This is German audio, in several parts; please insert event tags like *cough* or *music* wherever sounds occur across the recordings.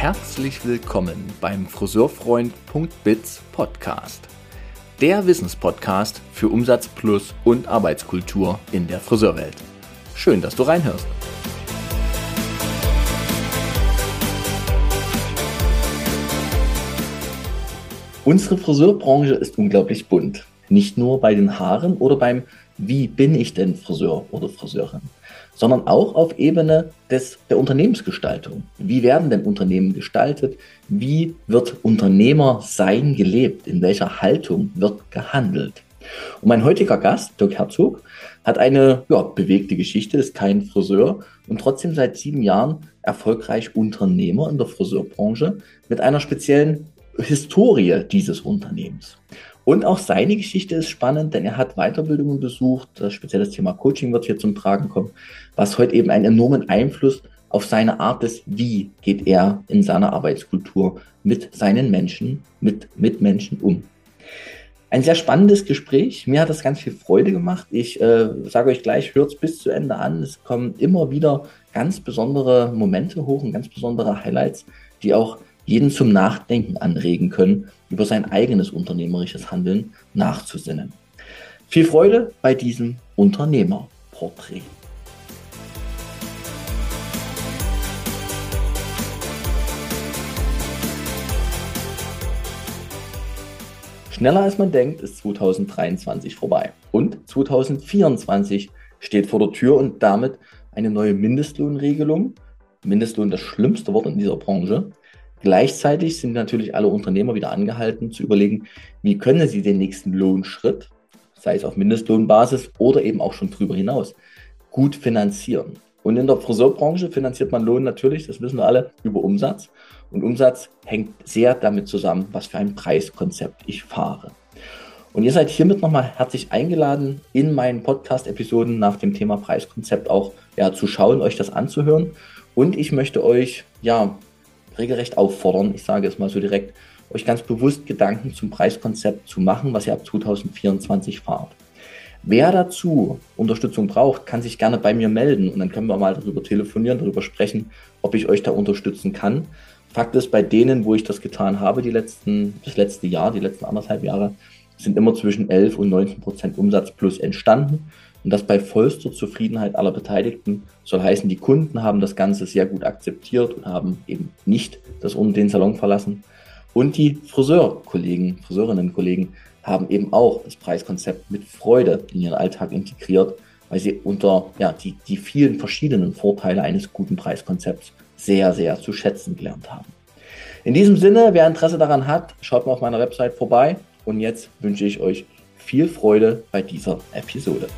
herzlich willkommen beim Friseurfreund.biz Podcast. Der Wissenspodcast für Umsatz plus und Arbeitskultur in der Friseurwelt. Schön, dass du reinhörst. Unsere Friseurbranche ist unglaublich bunt. Nicht nur bei den Haaren oder beim Wie bin ich denn Friseur oder Friseurin? Sondern auch auf Ebene des, der Unternehmensgestaltung. Wie werden denn Unternehmen gestaltet? Wie wird Unternehmer sein gelebt? In welcher Haltung wird gehandelt? Und mein heutiger Gast, Dirk Herzog, hat eine ja, bewegte Geschichte, ist kein Friseur und trotzdem seit sieben Jahren erfolgreich Unternehmer in der Friseurbranche mit einer speziellen Historie dieses Unternehmens. Und auch seine Geschichte ist spannend, denn er hat Weiterbildungen besucht. Das spezielle Thema Coaching wird hier zum Tragen kommen, was heute eben einen enormen Einfluss auf seine Art des, wie geht er in seiner Arbeitskultur mit seinen Menschen, mit Mitmenschen um. Ein sehr spannendes Gespräch. Mir hat das ganz viel Freude gemacht. Ich äh, sage euch gleich, hört es bis zu Ende an. Es kommen immer wieder ganz besondere Momente hoch und ganz besondere Highlights, die auch jeden zum Nachdenken anregen können, über sein eigenes unternehmerisches Handeln nachzusinnen. Viel Freude bei diesem Unternehmerporträt. Schneller als man denkt, ist 2023 vorbei. Und 2024 steht vor der Tür und damit eine neue Mindestlohnregelung. Mindestlohn das schlimmste Wort in dieser Branche. Gleichzeitig sind natürlich alle Unternehmer wieder angehalten zu überlegen, wie können sie den nächsten Lohnschritt, sei es auf Mindestlohnbasis oder eben auch schon drüber hinaus, gut finanzieren. Und in der Friseurbranche finanziert man Lohn natürlich, das wissen wir alle, über Umsatz. Und Umsatz hängt sehr damit zusammen, was für ein Preiskonzept ich fahre. Und ihr seid hiermit nochmal herzlich eingeladen, in meinen Podcast-Episoden nach dem Thema Preiskonzept auch ja, zu schauen, euch das anzuhören. Und ich möchte euch ja regelrecht auffordern, ich sage es mal so direkt, euch ganz bewusst Gedanken zum Preiskonzept zu machen, was ihr ab 2024 fahrt. Wer dazu Unterstützung braucht, kann sich gerne bei mir melden und dann können wir mal darüber telefonieren, darüber sprechen, ob ich euch da unterstützen kann. Fakt ist, bei denen, wo ich das getan habe, die letzten, das letzte Jahr, die letzten anderthalb Jahre, sind immer zwischen 11 und 19 Prozent Umsatz plus entstanden. Und das bei vollster Zufriedenheit aller Beteiligten soll heißen, die Kunden haben das Ganze sehr gut akzeptiert und haben eben nicht das um den Salon verlassen. Und die Friseurkollegen, Friseurinnenkollegen haben eben auch das Preiskonzept mit Freude in ihren Alltag integriert, weil sie unter ja, die, die vielen verschiedenen Vorteile eines guten Preiskonzepts sehr, sehr zu schätzen gelernt haben. In diesem Sinne, wer Interesse daran hat, schaut mal auf meiner Website vorbei. Und jetzt wünsche ich euch viel Freude bei dieser Episode.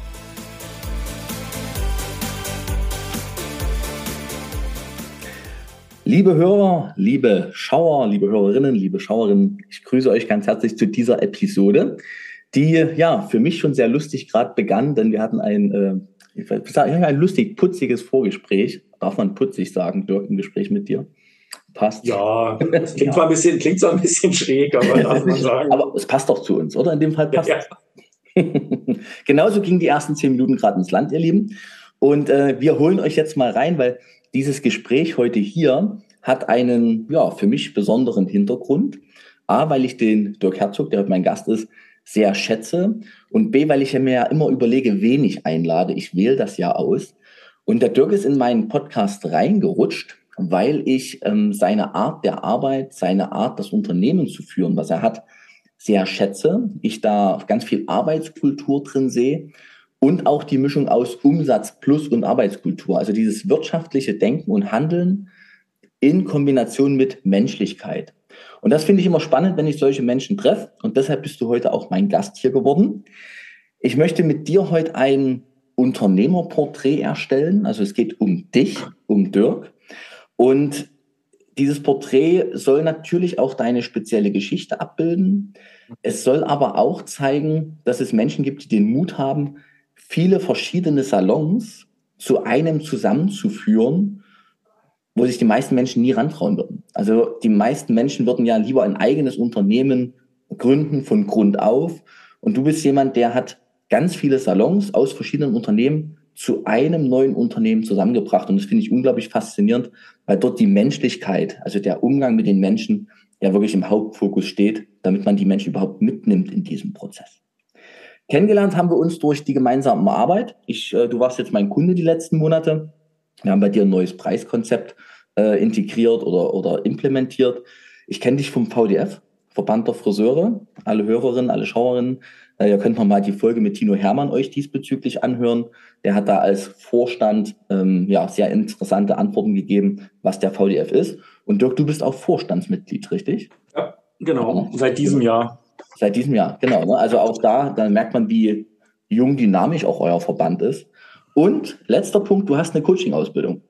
Liebe Hörer, liebe Schauer, liebe Hörerinnen, liebe Schauerinnen, ich grüße euch ganz herzlich zu dieser Episode, die ja für mich schon sehr lustig gerade begann, denn wir hatten ein, äh, ich sage, ein lustig putziges Vorgespräch. Darf man putzig sagen, Dirk, im Gespräch mit dir? Passt. Ja, das *laughs* klingt, ja. Zwar ein bisschen, klingt zwar ein bisschen schräg, aber darf man *laughs* sagen. Aber es passt doch zu uns, oder? In dem Fall passt ja. *laughs* Genauso gingen die ersten zehn Minuten gerade ins Land, ihr Lieben. Und äh, wir holen euch jetzt mal rein, weil dieses Gespräch heute hier hat einen, ja, für mich besonderen Hintergrund. A, weil ich den Dirk Herzog, der heute mein Gast ist, sehr schätze. Und B, weil ich mir ja immer überlege, wen ich einlade. Ich wähle das ja aus. Und der Dirk ist in meinen Podcast reingerutscht, weil ich ähm, seine Art der Arbeit, seine Art, das Unternehmen zu führen, was er hat, sehr schätze. Ich da ganz viel Arbeitskultur drin sehe und auch die Mischung aus Umsatz plus und Arbeitskultur. Also dieses wirtschaftliche Denken und Handeln in Kombination mit Menschlichkeit. Und das finde ich immer spannend, wenn ich solche Menschen treffe. Und deshalb bist du heute auch mein Gast hier geworden. Ich möchte mit dir heute ein Unternehmerporträt erstellen. Also es geht um dich, um Dirk. Und dieses Porträt soll natürlich auch deine spezielle Geschichte abbilden. Es soll aber auch zeigen, dass es Menschen gibt, die den Mut haben, viele verschiedene Salons zu einem zusammenzuführen, wo sich die meisten Menschen nie rantrauen würden. Also die meisten Menschen würden ja lieber ein eigenes Unternehmen gründen von Grund auf. Und du bist jemand, der hat ganz viele Salons aus verschiedenen Unternehmen zu einem neuen Unternehmen zusammengebracht. Und das finde ich unglaublich faszinierend, weil dort die Menschlichkeit, also der Umgang mit den Menschen, ja wirklich im Hauptfokus steht, damit man die Menschen überhaupt mitnimmt in diesem Prozess. Kennengelernt haben wir uns durch die gemeinsame Arbeit. Ich, äh, du warst jetzt mein Kunde die letzten Monate. Wir haben bei dir ein neues Preiskonzept äh, integriert oder, oder implementiert. Ich kenne dich vom VDF, Verband der Friseure. Alle Hörerinnen, alle Schauerinnen, äh, ihr könnt noch mal die Folge mit Tino Hermann euch diesbezüglich anhören. Der hat da als Vorstand ähm, ja sehr interessante Antworten gegeben, was der VDF ist. Und Dirk, du bist auch Vorstandsmitglied, richtig? Ja, genau. Seit diesem Jahr. Seit diesem Jahr, genau. Ne? Also auch da, da merkt man, wie jung dynamisch auch euer Verband ist. Und letzter Punkt, du hast eine Coaching-Ausbildung.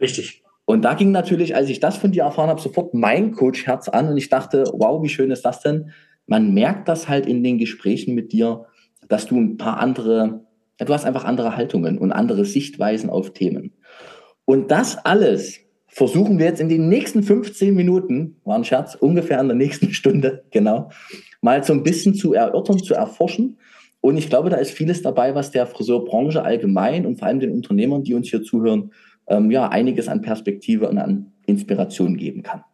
Richtig. Und da ging natürlich, als ich das von dir erfahren habe, sofort mein Coach-Herz an und ich dachte, wow, wie schön ist das denn? Man merkt das halt in den Gesprächen mit dir, dass du ein paar andere, ja, du hast einfach andere Haltungen und andere Sichtweisen auf Themen. Und das alles versuchen wir jetzt in den nächsten 15 Minuten, war ein Scherz, ungefähr in der nächsten *laughs* Stunde, genau, mal so ein bisschen zu erörtern, zu erforschen. Und ich glaube, da ist vieles dabei, was der Friseurbranche allgemein und vor allem den Unternehmern, die uns hier zuhören, ähm, ja, einiges an Perspektive und an Inspiration geben kann.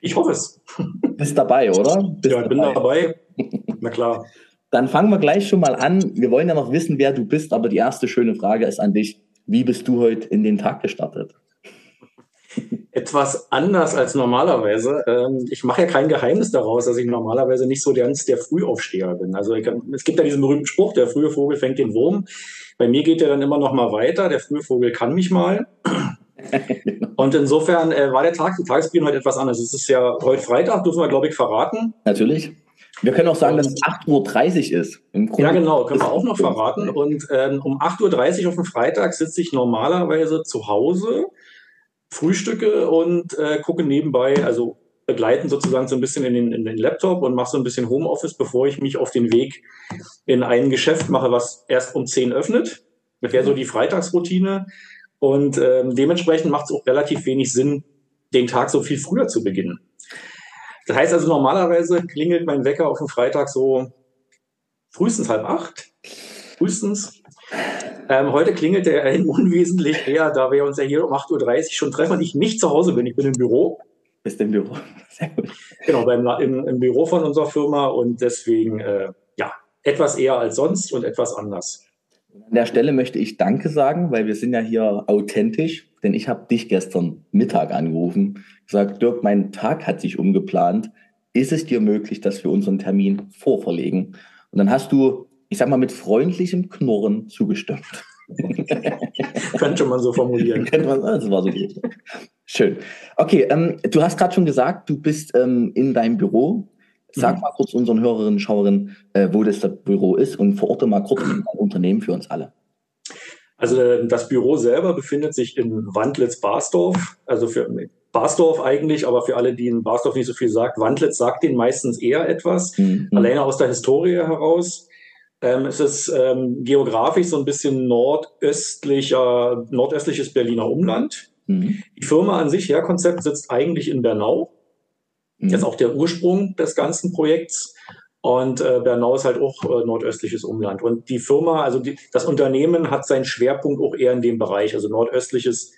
Ich hoffe es. *laughs* Bist dabei, oder? Bist ja, ich bin dabei. *laughs* Na klar. Dann fangen wir gleich schon mal an. Wir wollen ja noch wissen, wer du bist, aber die erste schöne Frage ist an dich. Wie bist du heute in den Tag gestartet? Etwas anders als normalerweise. Ähm, ich mache ja kein Geheimnis daraus, dass ich normalerweise nicht so ganz der Frühaufsteher bin. Also es gibt ja diesen berühmten Spruch, der frühe Vogel fängt den Wurm. Bei mir geht der dann immer noch mal weiter. Der frühe Vogel kann mich mal. *laughs* Und insofern äh, war der Tag, die Tagesbeginn heute etwas anders. Es ist ja heute Freitag, dürfen wir, glaube ich, verraten. Natürlich. Wir können auch sagen, dass es 8.30 Uhr ist. ja, genau, können wir auch noch verraten. Und ähm, um 8.30 Uhr auf dem Freitag sitze ich normalerweise zu Hause frühstücke und äh, gucke nebenbei, also begleiten sozusagen so ein bisschen in den, in den Laptop und mache so ein bisschen Homeoffice, bevor ich mich auf den Weg in ein Geschäft mache, was erst um 10 öffnet. Das wäre so die Freitagsroutine. Und ähm, dementsprechend macht es auch relativ wenig Sinn, den Tag so viel früher zu beginnen. Das heißt also, normalerweise klingelt mein Wecker auf dem Freitag so frühestens halb acht. Frühestens. Ähm, heute klingelt der ein *laughs* unwesentlich eher, da wir uns ja hier um 8.30 Uhr schon treffen und ich nicht zu Hause bin. Ich bin im Büro. Bist im Büro. *laughs* Sehr gut. Genau, beim, im, im Büro von unserer Firma und deswegen, äh, ja, etwas eher als sonst und etwas anders. An der Stelle möchte ich Danke sagen, weil wir sind ja hier authentisch, denn ich habe dich gestern Mittag angerufen, gesagt, Dirk, mein Tag hat sich umgeplant. Ist es dir möglich, dass wir unseren Termin vorverlegen? Und dann hast du ich sag mal, mit freundlichem Knurren zugestimmt. *laughs* Könnte man so formulieren. *laughs* Könnte man, das war so gut. Schön. Okay, ähm, du hast gerade schon gesagt, du bist ähm, in deinem Büro. Sag mhm. mal kurz unseren Hörerinnen und Schauerinnen, äh, wo das, das Büro ist und verorte mal kurz ein Unternehmen für uns alle. Also äh, das Büro selber befindet sich in Wandlitz-Barsdorf. Also für Barsdorf eigentlich, aber für alle, die in Barsdorf nicht so viel sagt, Wandlitz sagt denen meistens eher etwas. Mhm. Alleine aus der Historie heraus. Ähm, es ist ähm, geografisch so ein bisschen nordöstlicher, nordöstliches Berliner Umland. Mhm. Die Firma an sich, Herkonzept, sitzt eigentlich in Bernau. Mhm. Das ist auch der Ursprung des ganzen Projekts. Und äh, Bernau ist halt auch äh, nordöstliches Umland. Und die Firma, also die, das Unternehmen hat seinen Schwerpunkt auch eher in dem Bereich, also nordöstliches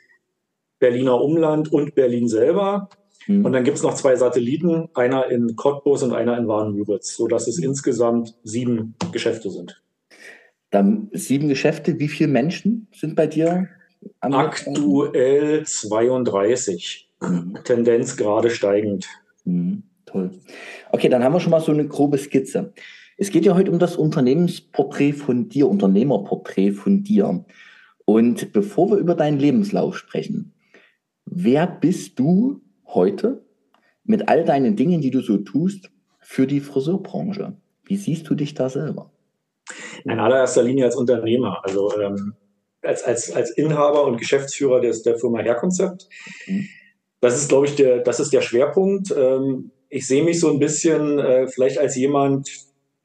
Berliner Umland und Berlin selber. Mhm. Und dann gibt es noch zwei Satelliten, einer in Cottbus und einer in Warnemüritz, sodass es insgesamt sieben Geschäfte sind. Dann sieben Geschäfte, wie viele Menschen sind bei dir? Aktuell 32. Mhm. Tendenz gerade steigend. Mhm. Toll. Okay, dann haben wir schon mal so eine grobe Skizze. Es geht ja heute um das Unternehmensporträt von dir, Unternehmerporträt von dir. Und bevor wir über deinen Lebenslauf sprechen, wer bist du heute mit all deinen Dingen, die du so tust, für die Friseurbranche? Wie siehst du dich da selber? In allererster Linie als Unternehmer, also ähm, als, als, als Inhaber und Geschäftsführer des, der Firma Herkonzept. Mhm. Das ist, glaube ich, der, das ist der Schwerpunkt. Ähm, ich sehe mich so ein bisschen äh, vielleicht als jemand,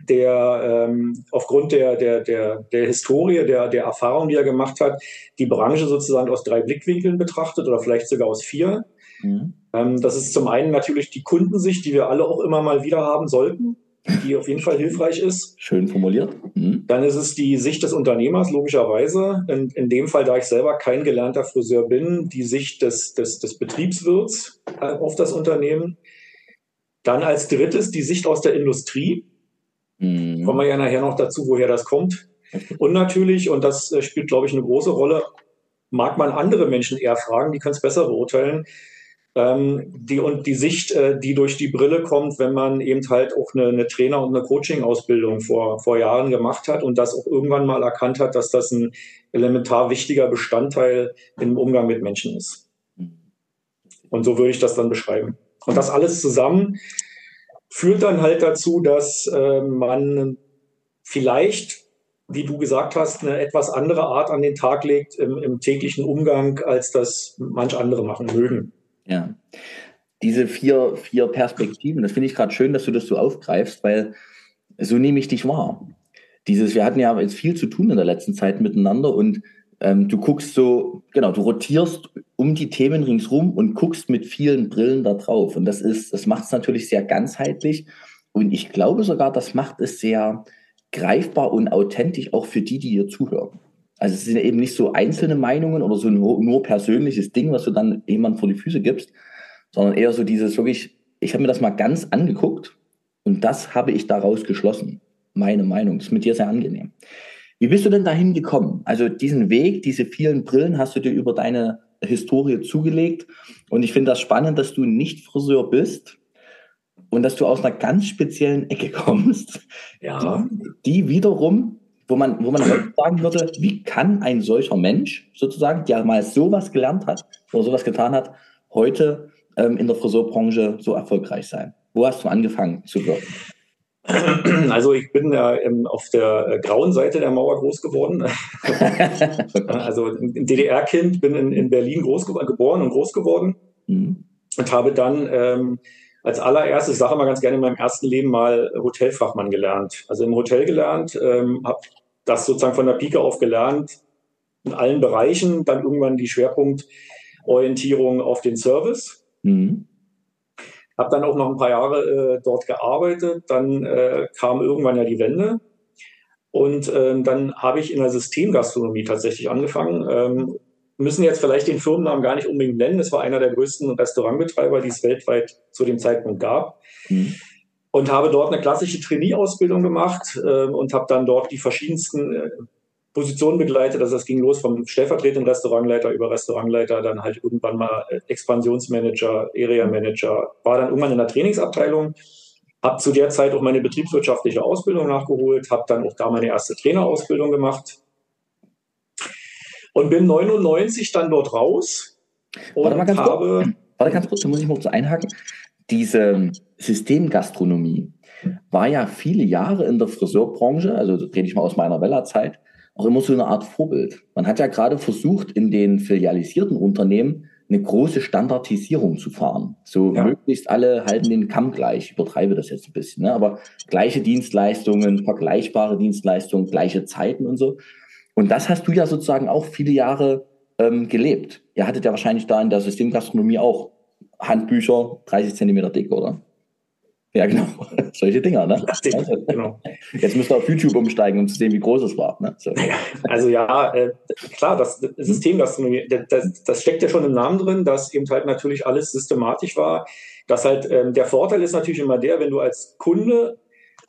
der ähm, aufgrund der, der, der, der Historie, der, der Erfahrung, die er gemacht hat, die Branche sozusagen aus drei Blickwinkeln betrachtet oder vielleicht sogar aus vier. Mhm. Ähm, das ist zum einen natürlich die Kundensicht, die wir alle auch immer mal wieder haben sollten. die auf jeden Fall hilfreich ist. Schön formuliert. Mhm. Dann ist es die Sicht des Unternehmers, logischerweise. In, in dem Fall, da ich selber kein gelernter Friseur bin, die Sicht des, des, des Betriebswirts äh, auf das Unternehmen. Dann als drittes die Sicht aus der Industrie. Mhm. Kommen wir ja nachher noch dazu, woher das kommt. Und natürlich, und das äh, spielt, glaube ich, eine große Rolle, mag man andere Menschen eher fragen, die können es besser beurteilen. Ähm, die und die Sicht, äh, die durch die Brille kommt, wenn man eben halt auch eine, eine Trainer- und eine Coaching-Ausbildung vor, vor Jahren gemacht hat und das auch irgendwann mal erkannt hat, dass das ein elementar wichtiger Bestandteil im Umgang mit Menschen ist. Und so würde ich das dann beschreiben. Und das alles zusammen führt dann halt dazu, dass äh, man vielleicht, wie du gesagt hast, eine etwas andere Art an den Tag legt im, im täglichen Umgang, als das manch andere machen mögen. Ja. Diese vier, vier Perspektiven, das finde ich gerade schön, dass du das so aufgreifst, weil so nehme ich dich wahr. Dieses, wir hatten ja jetzt viel zu tun in der letzten Zeit miteinander und ähm, du guckst so, genau, du rotierst um die Themen ringsrum und guckst mit vielen Brillen da drauf. Und das ist, das macht es natürlich sehr ganzheitlich. Und ich glaube sogar, das macht es sehr greifbar und authentisch auch für die, die hier zuhören. Also es sind eben nicht so einzelne Meinungen oder so nur, nur persönliches Ding, was du dann jemand vor die Füße gibst, sondern eher so dieses wirklich, ich habe mir das mal ganz angeguckt und das habe ich daraus geschlossen. Meine Meinung. Das ist mit dir sehr angenehm. Wie bist du denn dahin gekommen? Also diesen Weg, diese vielen Brillen hast du dir über deine Historie zugelegt. Und ich finde das spannend, dass du nicht Friseur bist und dass du aus einer ganz speziellen Ecke *laughs* kommst. Ja. Die wiederum wo man, wo man heute sagen würde, wie kann ein solcher Mensch sozusagen, der mal sowas gelernt hat oder sowas getan hat, heute ähm, in der Friseurbranche so erfolgreich sein? Wo hast du angefangen zu wirken? *clears throat* Also ich bin ja ähm, auf der äh, grauen Seite der Mauer groß geworden. *laughs* also ein DDR-Kind, bin in, in Berlin groß geboren und groß geworden mhm. und habe dann ähm, als allererstes, ich sage mal ganz gerne in meinem ersten Leben mal Hotelfachmann gelernt. Also im Hotel gelernt, ähm, habe das sozusagen von der Pike auf gelernt, in allen Bereichen, dann irgendwann die Schwerpunktorientierung auf den Service. Mhm. Habe dann auch noch ein paar Jahre äh, dort gearbeitet. Dann äh, kam irgendwann ja die Wende. Und ähm, dann habe ich in der Systemgastronomie tatsächlich angefangen. Ähm, müssen jetzt vielleicht den Firmennamen gar nicht unbedingt nennen. Es war einer der größten Restaurantbetreiber, die es weltweit zu dem Zeitpunkt gab. Mhm und habe dort eine klassische Trainee-Ausbildung gemacht äh, und habe dann dort die verschiedensten äh, Positionen begleitet. Also das ging los vom stellvertretenden Restaurantleiter über Restaurantleiter, dann halt irgendwann mal äh, Expansionsmanager, Area-Manager, war dann irgendwann in der Trainingsabteilung, habe zu der Zeit auch meine betriebswirtschaftliche Ausbildung nachgeholt, habe dann auch da meine erste Trainerausbildung gemacht und bin 99 dann dort raus und warte mal ganz habe... Kurz. Warte ganz kurz, da muss ich mal so einhaken diese Systemgastronomie war ja viele Jahre in der Friseurbranche, also rede ich mal aus meiner Wella-Zeit, auch immer so eine Art Vorbild. Man hat ja gerade versucht, in den filialisierten Unternehmen eine große Standardisierung zu fahren. So ja. möglichst alle halten den Kamm gleich. Ich übertreibe das jetzt ein bisschen, ne? aber gleiche Dienstleistungen, vergleichbare Dienstleistungen, gleiche Zeiten und so. Und das hast du ja sozusagen auch viele Jahre ähm, gelebt. Ihr hattet ja wahrscheinlich da in der Systemgastronomie auch Handbücher 30 Zentimeter dick, oder? Ja, genau. *laughs* Solche Dinger, ne? Plastik, also, genau. Jetzt müsst ihr auf YouTube umsteigen, um zu sehen, wie groß es war. Ne? So. *laughs* Also ja, äh, klar, das, das System, das, das, das steckt ja schon im Namen drin, dass eben halt natürlich alles systematisch war. Dass halt ähm, der Vorteil ist natürlich immer der, wenn du als Kunde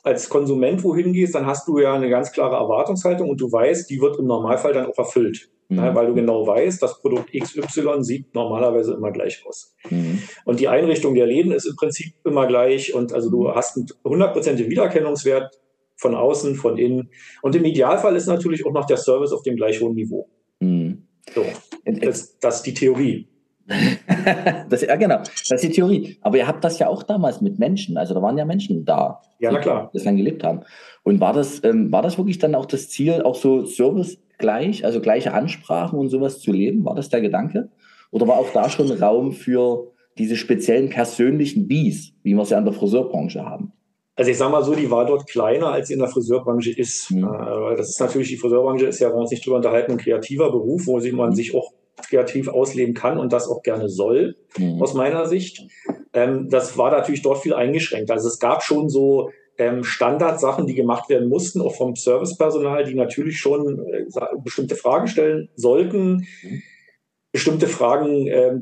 als Konsument wohin gehst, dann hast du ja eine ganz klare Erwartungshaltung und du weißt, die wird im Normalfall dann auch erfüllt. Mhm. Ja, weil du genau weißt, das Produkt XY sieht normalerweise immer gleich aus. Mhm. Und die Einrichtung der Läden ist im Prinzip immer gleich und also du hast einen hundertprozentigen Wiedererkennungswert von außen, von innen. Und im Idealfall ist natürlich auch noch der Service auf dem gleich hohen Niveau. Mhm. So, das, das ist die Theorie. *laughs* das, ja, genau. Das ist die Theorie. Aber ihr habt das ja auch damals mit Menschen. Also da waren ja Menschen da, ja, na klar. die das dann gelebt haben. Und war das, ähm, war das wirklich dann auch das Ziel, auch so Service gleich, also gleiche Ansprachen und sowas zu leben? War das der Gedanke? Oder war auch da schon Raum für diese speziellen persönlichen Bies, wie wir es ja in der Friseurbranche haben? Also ich sage mal so, die war dort kleiner, als sie in der Friseurbranche ist. Mhm. Äh, das ist natürlich, die Friseurbranche ist ja, wenn wir uns nicht drüber unterhalten, ein kreativer Beruf, wo man mhm. sich auch kreativ ausleben kann und das auch gerne soll, mhm. aus meiner Sicht. Ähm, das war natürlich dort viel eingeschränkt. Also es gab schon so ähm, Standardsachen, die gemacht werden mussten, auch vom Servicepersonal, die natürlich schon äh, bestimmte Fragen stellen sollten, mhm. bestimmte Fragen äh,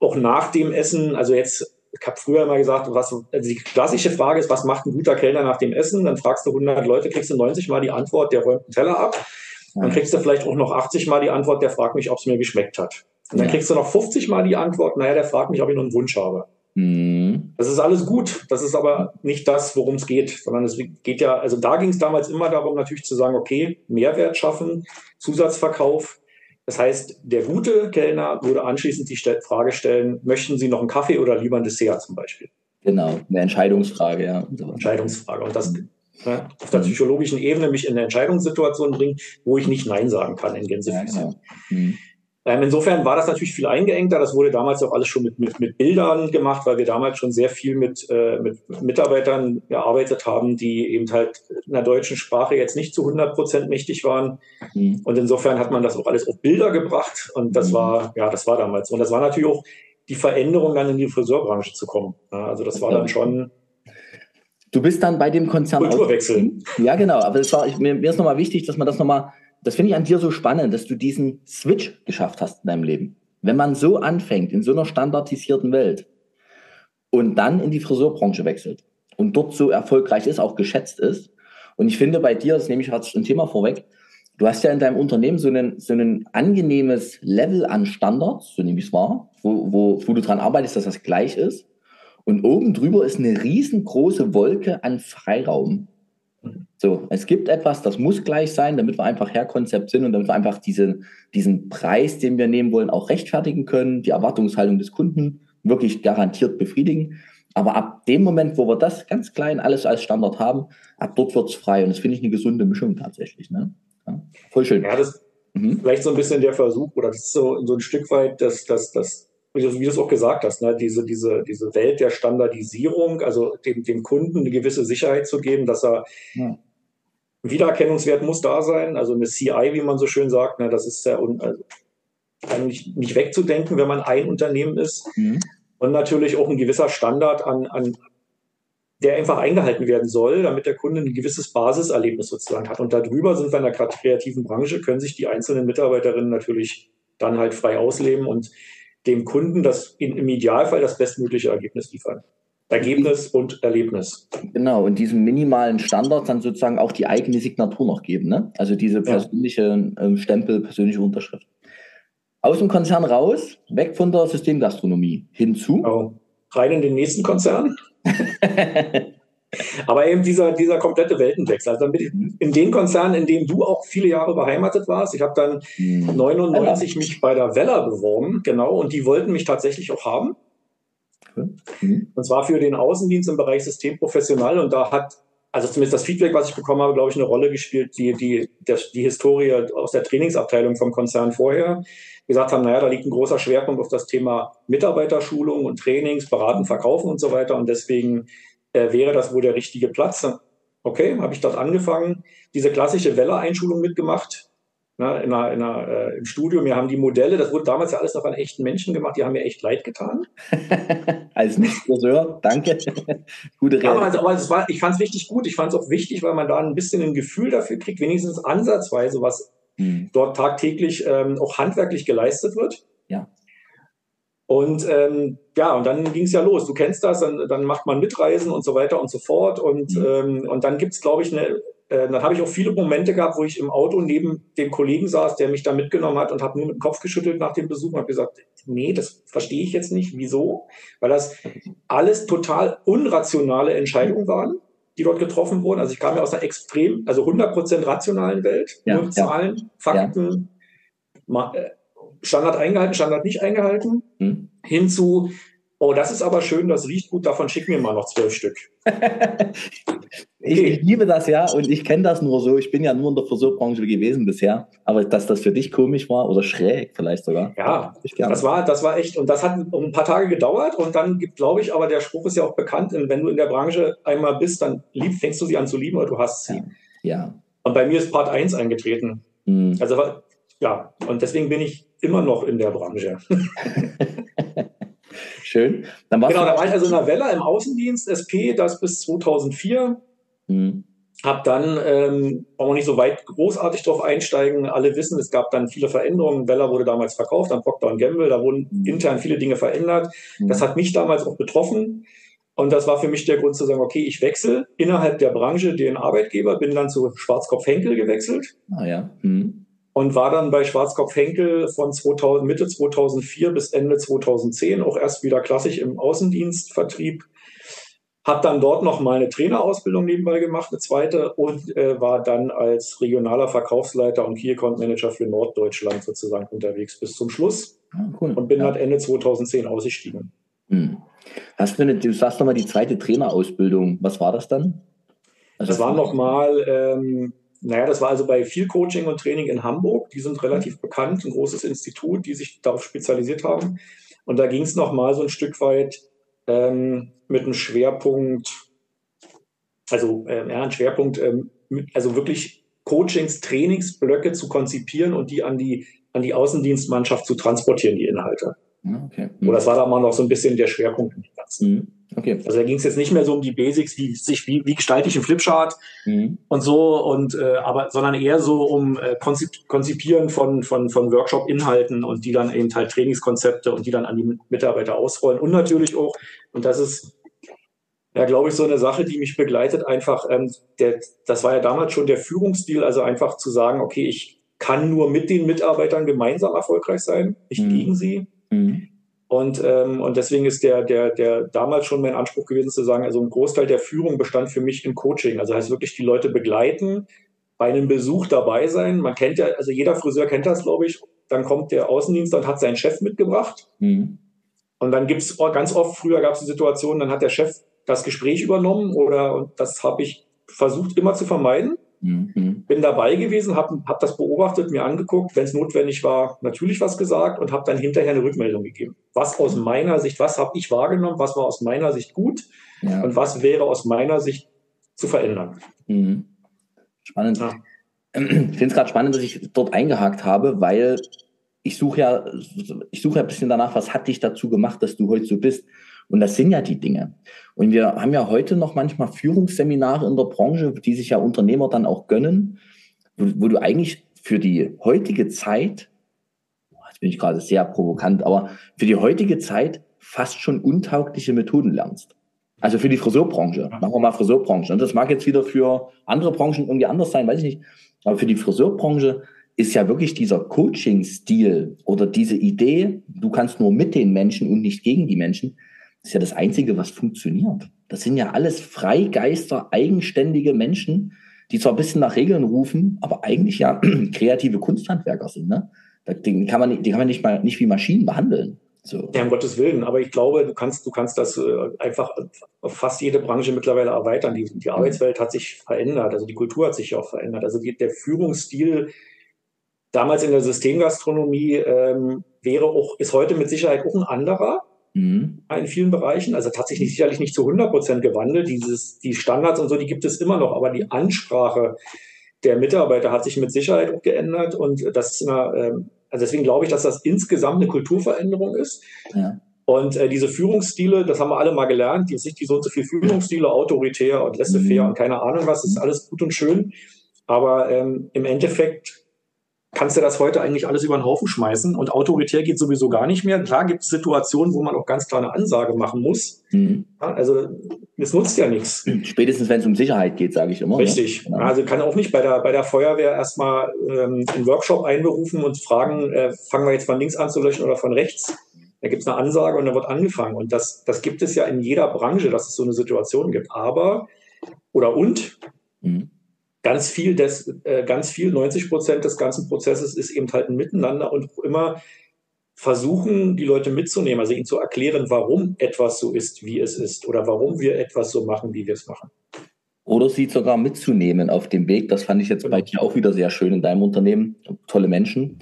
auch nach dem Essen, also jetzt ich habe früher immer gesagt, was, also die klassische Frage ist, was macht ein guter Kellner nach dem Essen? Dann fragst du 100 Leute, kriegst du 90 Mal die Antwort, der räumt einen Teller ab. Dann kriegst du vielleicht auch noch 80 Mal die Antwort, der fragt mich, ob es mir geschmeckt hat. Und dann kriegst du noch 50 Mal die Antwort, naja, der fragt mich, ob ich noch einen Wunsch habe. Mhm. Das ist alles gut. Das ist aber nicht das, worum es geht, sondern es geht ja, also da ging es damals immer darum, natürlich zu sagen, okay, Mehrwert schaffen, Zusatzverkauf. Das heißt, der gute Kellner würde anschließend die Frage stellen, möchten Sie noch einen Kaffee oder lieber ein Dessert zum Beispiel? Genau, eine Entscheidungsfrage, ja. Entscheidungsfrage. Und das ne, auf der psychologischen Ebene mich in eine Entscheidungssituation bringt, wo ich nicht Nein sagen kann in Gänsefüßchen. Ja, genau. mhm. Ähm, insofern war das natürlich viel eingeengter. Das wurde damals auch alles schon mit, mit, mit Bildern gemacht, weil wir damals schon sehr viel mit, äh, mit Mitarbeitern gearbeitet haben, die eben halt in der deutschen Sprache jetzt nicht zu 100 Prozent mächtig waren. Mhm. Und insofern hat man das auch alles auf Bilder gebracht. Und das mhm. war, ja, das war damals. Und das war natürlich auch die Veränderung, dann in die Friseurbranche zu kommen. Ja, also das war dann schon Du bist dann bei dem Konzern. Kulturwechsel. Ja, genau. Aber war, mir, mir ist nochmal wichtig, dass man das nochmal das finde ich an dir so spannend, dass du diesen Switch geschafft hast in deinem Leben. Wenn man so anfängt, in so einer standardisierten Welt und dann in die Friseurbranche wechselt und dort so erfolgreich ist, auch geschätzt ist. Und ich finde bei dir, das nehme ich gerade ein Thema vorweg, du hast ja in deinem Unternehmen so ein so einen angenehmes Level an Standards, so nehme ich es wahr, wo, wo, wo du dran arbeitest, dass das gleich ist. Und oben drüber ist eine riesengroße Wolke an Freiraum. So, es gibt etwas, das muss gleich sein, damit wir einfach Herkonzept sind und damit wir einfach diese, diesen Preis, den wir nehmen wollen, auch rechtfertigen können, die Erwartungshaltung des Kunden wirklich garantiert befriedigen. Aber ab dem Moment, wo wir das ganz klein alles als Standard haben, ab dort wird es frei. Und das finde ich eine gesunde Mischung tatsächlich. Ne? Ja, voll schön. Ja, das mhm. vielleicht so ein bisschen der Versuch, oder das ist so, so ein Stück weit das, das, das wie du, es auch gesagt hast, ne, diese, diese, diese Welt der Standardisierung, also dem, dem Kunden eine gewisse Sicherheit zu geben, dass er ja. Wiedererkennungswert muss da sein, also eine CI, wie man so schön sagt, ne, das ist ja also eigentlich nicht wegzudenken, wenn man ein Unternehmen ist. Mhm. Und natürlich auch ein gewisser Standard an, an der einfach eingehalten werden soll, damit der Kunde ein gewisses Basiserlebnis sozusagen hat. Und darüber sind wir in der kreativen Branche, können sich die einzelnen Mitarbeiterinnen natürlich dann halt frei ausleben und dem Kunden das im Idealfall das bestmögliche Ergebnis liefern. Ergebnis und Erlebnis. Genau, und diesem minimalen Standard dann sozusagen auch die eigene Signatur noch geben, ne? Also diese persönliche ja. ähm, Stempel, persönliche Unterschrift. Aus dem Konzern raus, weg von der Systemgastronomie, hinzu. Genau. Rein in den nächsten Konzern. *laughs* Aber eben dieser, dieser komplette Weltenwechsel. Also dann bin ich in den Konzernen, in denen du auch viele Jahre beheimatet warst. Ich habe dann mhm. 99 mich bei der Weller beworben, genau, und die wollten mich tatsächlich auch haben. Mhm. Und zwar für den Außendienst im Bereich Systemprofessional. Und da hat, also zumindest das Feedback, was ich bekommen habe, glaube ich, eine Rolle gespielt, die, die, der, die Historie aus der Trainingsabteilung vom Konzern vorher gesagt haben, naja, da liegt ein großer Schwerpunkt auf das Thema Mitarbeiterschulung und Trainings, Beraten, Verkaufen und so weiter. Und deswegen äh, wäre das wohl der richtige Platz. Okay, habe ich dort angefangen, diese klassische Weller-Einschulung mitgemacht, ne, in einer, in einer, äh, im Studium. Wir haben die Modelle, das wurde damals ja alles noch an echten Menschen gemacht, die haben mir echt leid getan. *laughs* Als Nicht-Friseur, danke. *laughs* Gute Rede. Ja, also, aber es war, ich fand es richtig gut. Ich fand es auch wichtig, weil man da ein bisschen ein Gefühl dafür kriegt, wenigstens ansatzweise, was hm. dort tagtäglich ähm, auch handwerklich geleistet wird. Ja. Und ähm, ja, und dann ging es ja los. Du kennst das, dann, dann macht man Mitreisen und so weiter und so fort. Und, mhm. ähm, und dann gibt's, glaube ich, eine, äh, dann habe ich auch viele Momente gehabt, wo ich im Auto neben dem Kollegen saß, der mich da mitgenommen hat und habe nur mit dem Kopf geschüttelt nach dem Besuch und habe gesagt, nee, das verstehe ich jetzt nicht. Wieso? Weil das alles total unrationale Entscheidungen waren, die dort getroffen wurden. Also ich kam ja aus einer extrem, also 100% rationalen Welt, ja, nur Zahlen, ja. Fakten, ja. Äh, Standard eingehalten, Standard nicht eingehalten, hm. hinzu, oh, das ist aber schön, das riecht gut, davon schick mir mal noch zwölf Stück. *laughs* ich, ich, liebe das ja und ich kenne das nur so. Ich bin ja nur in der Friseurbranche gewesen bisher, aber dass das für dich komisch war oder schräg vielleicht sogar. Ja, das war, das war echt und das hat ein paar Tage gedauert und dann gibt, glaube ich, aber der Spruch ist ja auch bekannt, wenn du in der Branche einmal bist, dann lieb, fängst du sie an zu lieben oder du hast sie. Ja. ja. Und bei mir ist Part 1 eingetreten. Mhm. Also ja, und deswegen bin ich immer noch in der Branche. *laughs* Schön. Dann genau, da war ich also in der Welle im Außendienst, SP, das bis 2004. Mhm. Hab dann, ähm, wir nicht so weit großartig drauf einsteigen. Alle wissen, es gab dann viele Veränderungen. Bella wurde damals verkauft an Procter Gamble. Da wurden mhm. intern viele Dinge verändert. Mhm. Das hat mich damals auch betroffen. Und das war für mich der Grund zu sagen, okay, ich wechsle innerhalb der Branche den Arbeitgeber, bin dann zu Schwarzkopf Henkel gewechselt. Ah ja. Mhm. Und war dann bei Schwarzkopf Henkel von 2000, Mitte 2004 bis Ende 2010 auch erst wieder klassisch im Außendienstvertrieb habe dann dort noch mal eine Trainerausbildung nebenbei gemacht, eine zweite, und äh, war dann als regionaler Verkaufsleiter und Key Account Manager für Norddeutschland sozusagen unterwegs bis zum Schluss. Ah, cool. Und bin ja. halt Ende 2010 ausgestiegen. Hm. Hast du, eine, du sagst nochmal die zweite Trainerausbildung. Was war das dann? Also das war nochmal, ähm, naja, das war also bei viel Coaching und Training in Hamburg. Die sind relativ bekannt, ein großes Institut, die sich darauf spezialisiert haben. Und da ging es nochmal so ein Stück weit ähm, mit einem Schwerpunkt, also äh, ja, ein Schwerpunkt, ähm, mit, also wirklich Coachings, Trainingsblöcke zu konzipieren und die an die, an die Außendienstmannschaft zu transportieren, die Inhalte. Okay. Mhm. Oder das war da mal noch so ein bisschen der Schwerpunkt im Ganzen. Mhm. Okay. Also da ging es jetzt nicht mehr so um die Basics, wie sich, wie, wie gestalte ich einen Flipchart mhm. und so, und äh, aber sondern eher so um äh, Konzipieren von, von, von Workshop-Inhalten und die dann eben halt Trainingskonzepte und die dann an die Mitarbeiter ausrollen. Und natürlich auch, und das ist ja, glaube ich, so eine Sache, die mich begleitet, einfach, ähm, der, das war ja damals schon der Führungsstil, also einfach zu sagen, okay, ich kann nur mit den Mitarbeitern gemeinsam erfolgreich sein, nicht mhm. gegen sie. Mhm. Und, ähm, und deswegen ist der, der, der damals schon mein Anspruch gewesen zu sagen, also ein Großteil der Führung bestand für mich im Coaching. Also heißt wirklich die Leute begleiten, bei einem Besuch dabei sein. Man kennt ja, also jeder Friseur kennt das, glaube ich. Dann kommt der Außendienst und hat seinen Chef mitgebracht. Mhm. Und dann gibt es ganz oft, früher gab es die Situation, dann hat der Chef das Gespräch übernommen oder und das habe ich versucht immer zu vermeiden. Mhm. Bin dabei gewesen, habe hab das beobachtet, mir angeguckt, wenn es notwendig war, natürlich was gesagt und habe dann hinterher eine Rückmeldung gegeben. Was aus meiner Sicht, was habe ich wahrgenommen, was war aus meiner Sicht gut ja. und was wäre aus meiner Sicht zu verändern. Mhm. Spannend. Ja. Ich finde es gerade spannend, dass ich dort eingehakt habe, weil ich suche ja, ich suche ja ein bisschen danach, was hat dich dazu gemacht, dass du heute so bist. Und das sind ja die Dinge. Und wir haben ja heute noch manchmal Führungsseminare in der Branche, die sich ja Unternehmer dann auch gönnen, wo, wo du eigentlich für die heutige Zeit, jetzt bin ich gerade sehr provokant, aber für die heutige Zeit fast schon untaugliche Methoden lernst. Also für die Friseurbranche. Machen wir mal Friseurbranche. Und das mag jetzt wieder für andere Branchen irgendwie anders sein, weiß ich nicht. Aber für die Friseurbranche ist ja wirklich dieser Coaching-Stil oder diese Idee, du kannst nur mit den Menschen und nicht gegen die Menschen, ist ja das Einzige, was funktioniert. Das sind ja alles Freigeister, eigenständige Menschen, die zwar ein bisschen nach Regeln rufen, aber eigentlich ja *clears throat* kreative Kunsthandwerker sind. Ne? Die kann man, die kann man nicht mal nicht wie Maschinen behandeln. So. Ja, um Gottes Willen. Aber ich glaube, du kannst, du kannst das äh, einfach auf fast jede Branche mittlerweile erweitern. Die, die Arbeitswelt hat sich verändert. Also die Kultur hat sich auch verändert. Also die, der Führungsstil damals in der Systemgastronomie ähm, wäre auch, ist heute mit Sicherheit auch ein anderer mhm. in vielen Bereichen. Also tatsächlich sicherlich nicht zu 100 Prozent gewandelt. Dieses, die Standards und so, die gibt es immer noch, aber die Ansprache der Mitarbeiter hat sich mit Sicherheit auch geändert und das ist eine, ähm, also deswegen glaube ich, dass das insgesamt eine Kulturveränderung ist. Ja. Und äh, diese Führungsstile, das haben wir alle mal gelernt, die sind die so und so viel Führungsstile, autoritär und laissez-faire mhm. und keine Ahnung was, ist alles gut und schön. Aber ähm, im Endeffekt kannst du das heute eigentlich alles über den Haufen schmeißen und autoritär geht sowieso gar nicht mehr. Klar gibt es Situationen, wo man auch ganz klar eine Ansage machen muss. Mhm. Ja, also es nutzt ja nichts. Spätestens wenn es um Sicherheit geht, sage ich immer. Ne? Richtig. Ne? Genau. Also kann auch nicht bei der, bei der Feuerwehr erstmal ähm, einen Workshop einberufen und fragen, äh, fangen wir jetzt von links an zu löschen oder von rechts. Da gibt es eine Ansage und dann wird angefangen. Und das, das gibt es ja in jeder Branche, dass es so eine Situation gibt. Aber, oder und, mhm ganz viel des, äh, ganz viel, 90 Prozent des ganzen Prozesses ist eben halt ein Miteinander und immer versuchen, die Leute mitzunehmen, also ihnen zu erklären, warum etwas so ist, wie es ist oder warum wir etwas so machen, wie wir es machen. Oder sie sogar mitzunehmen auf dem Weg. Das fand ich jetzt genau. bei dir auch wieder sehr schön in deinem Unternehmen. Tolle Menschen,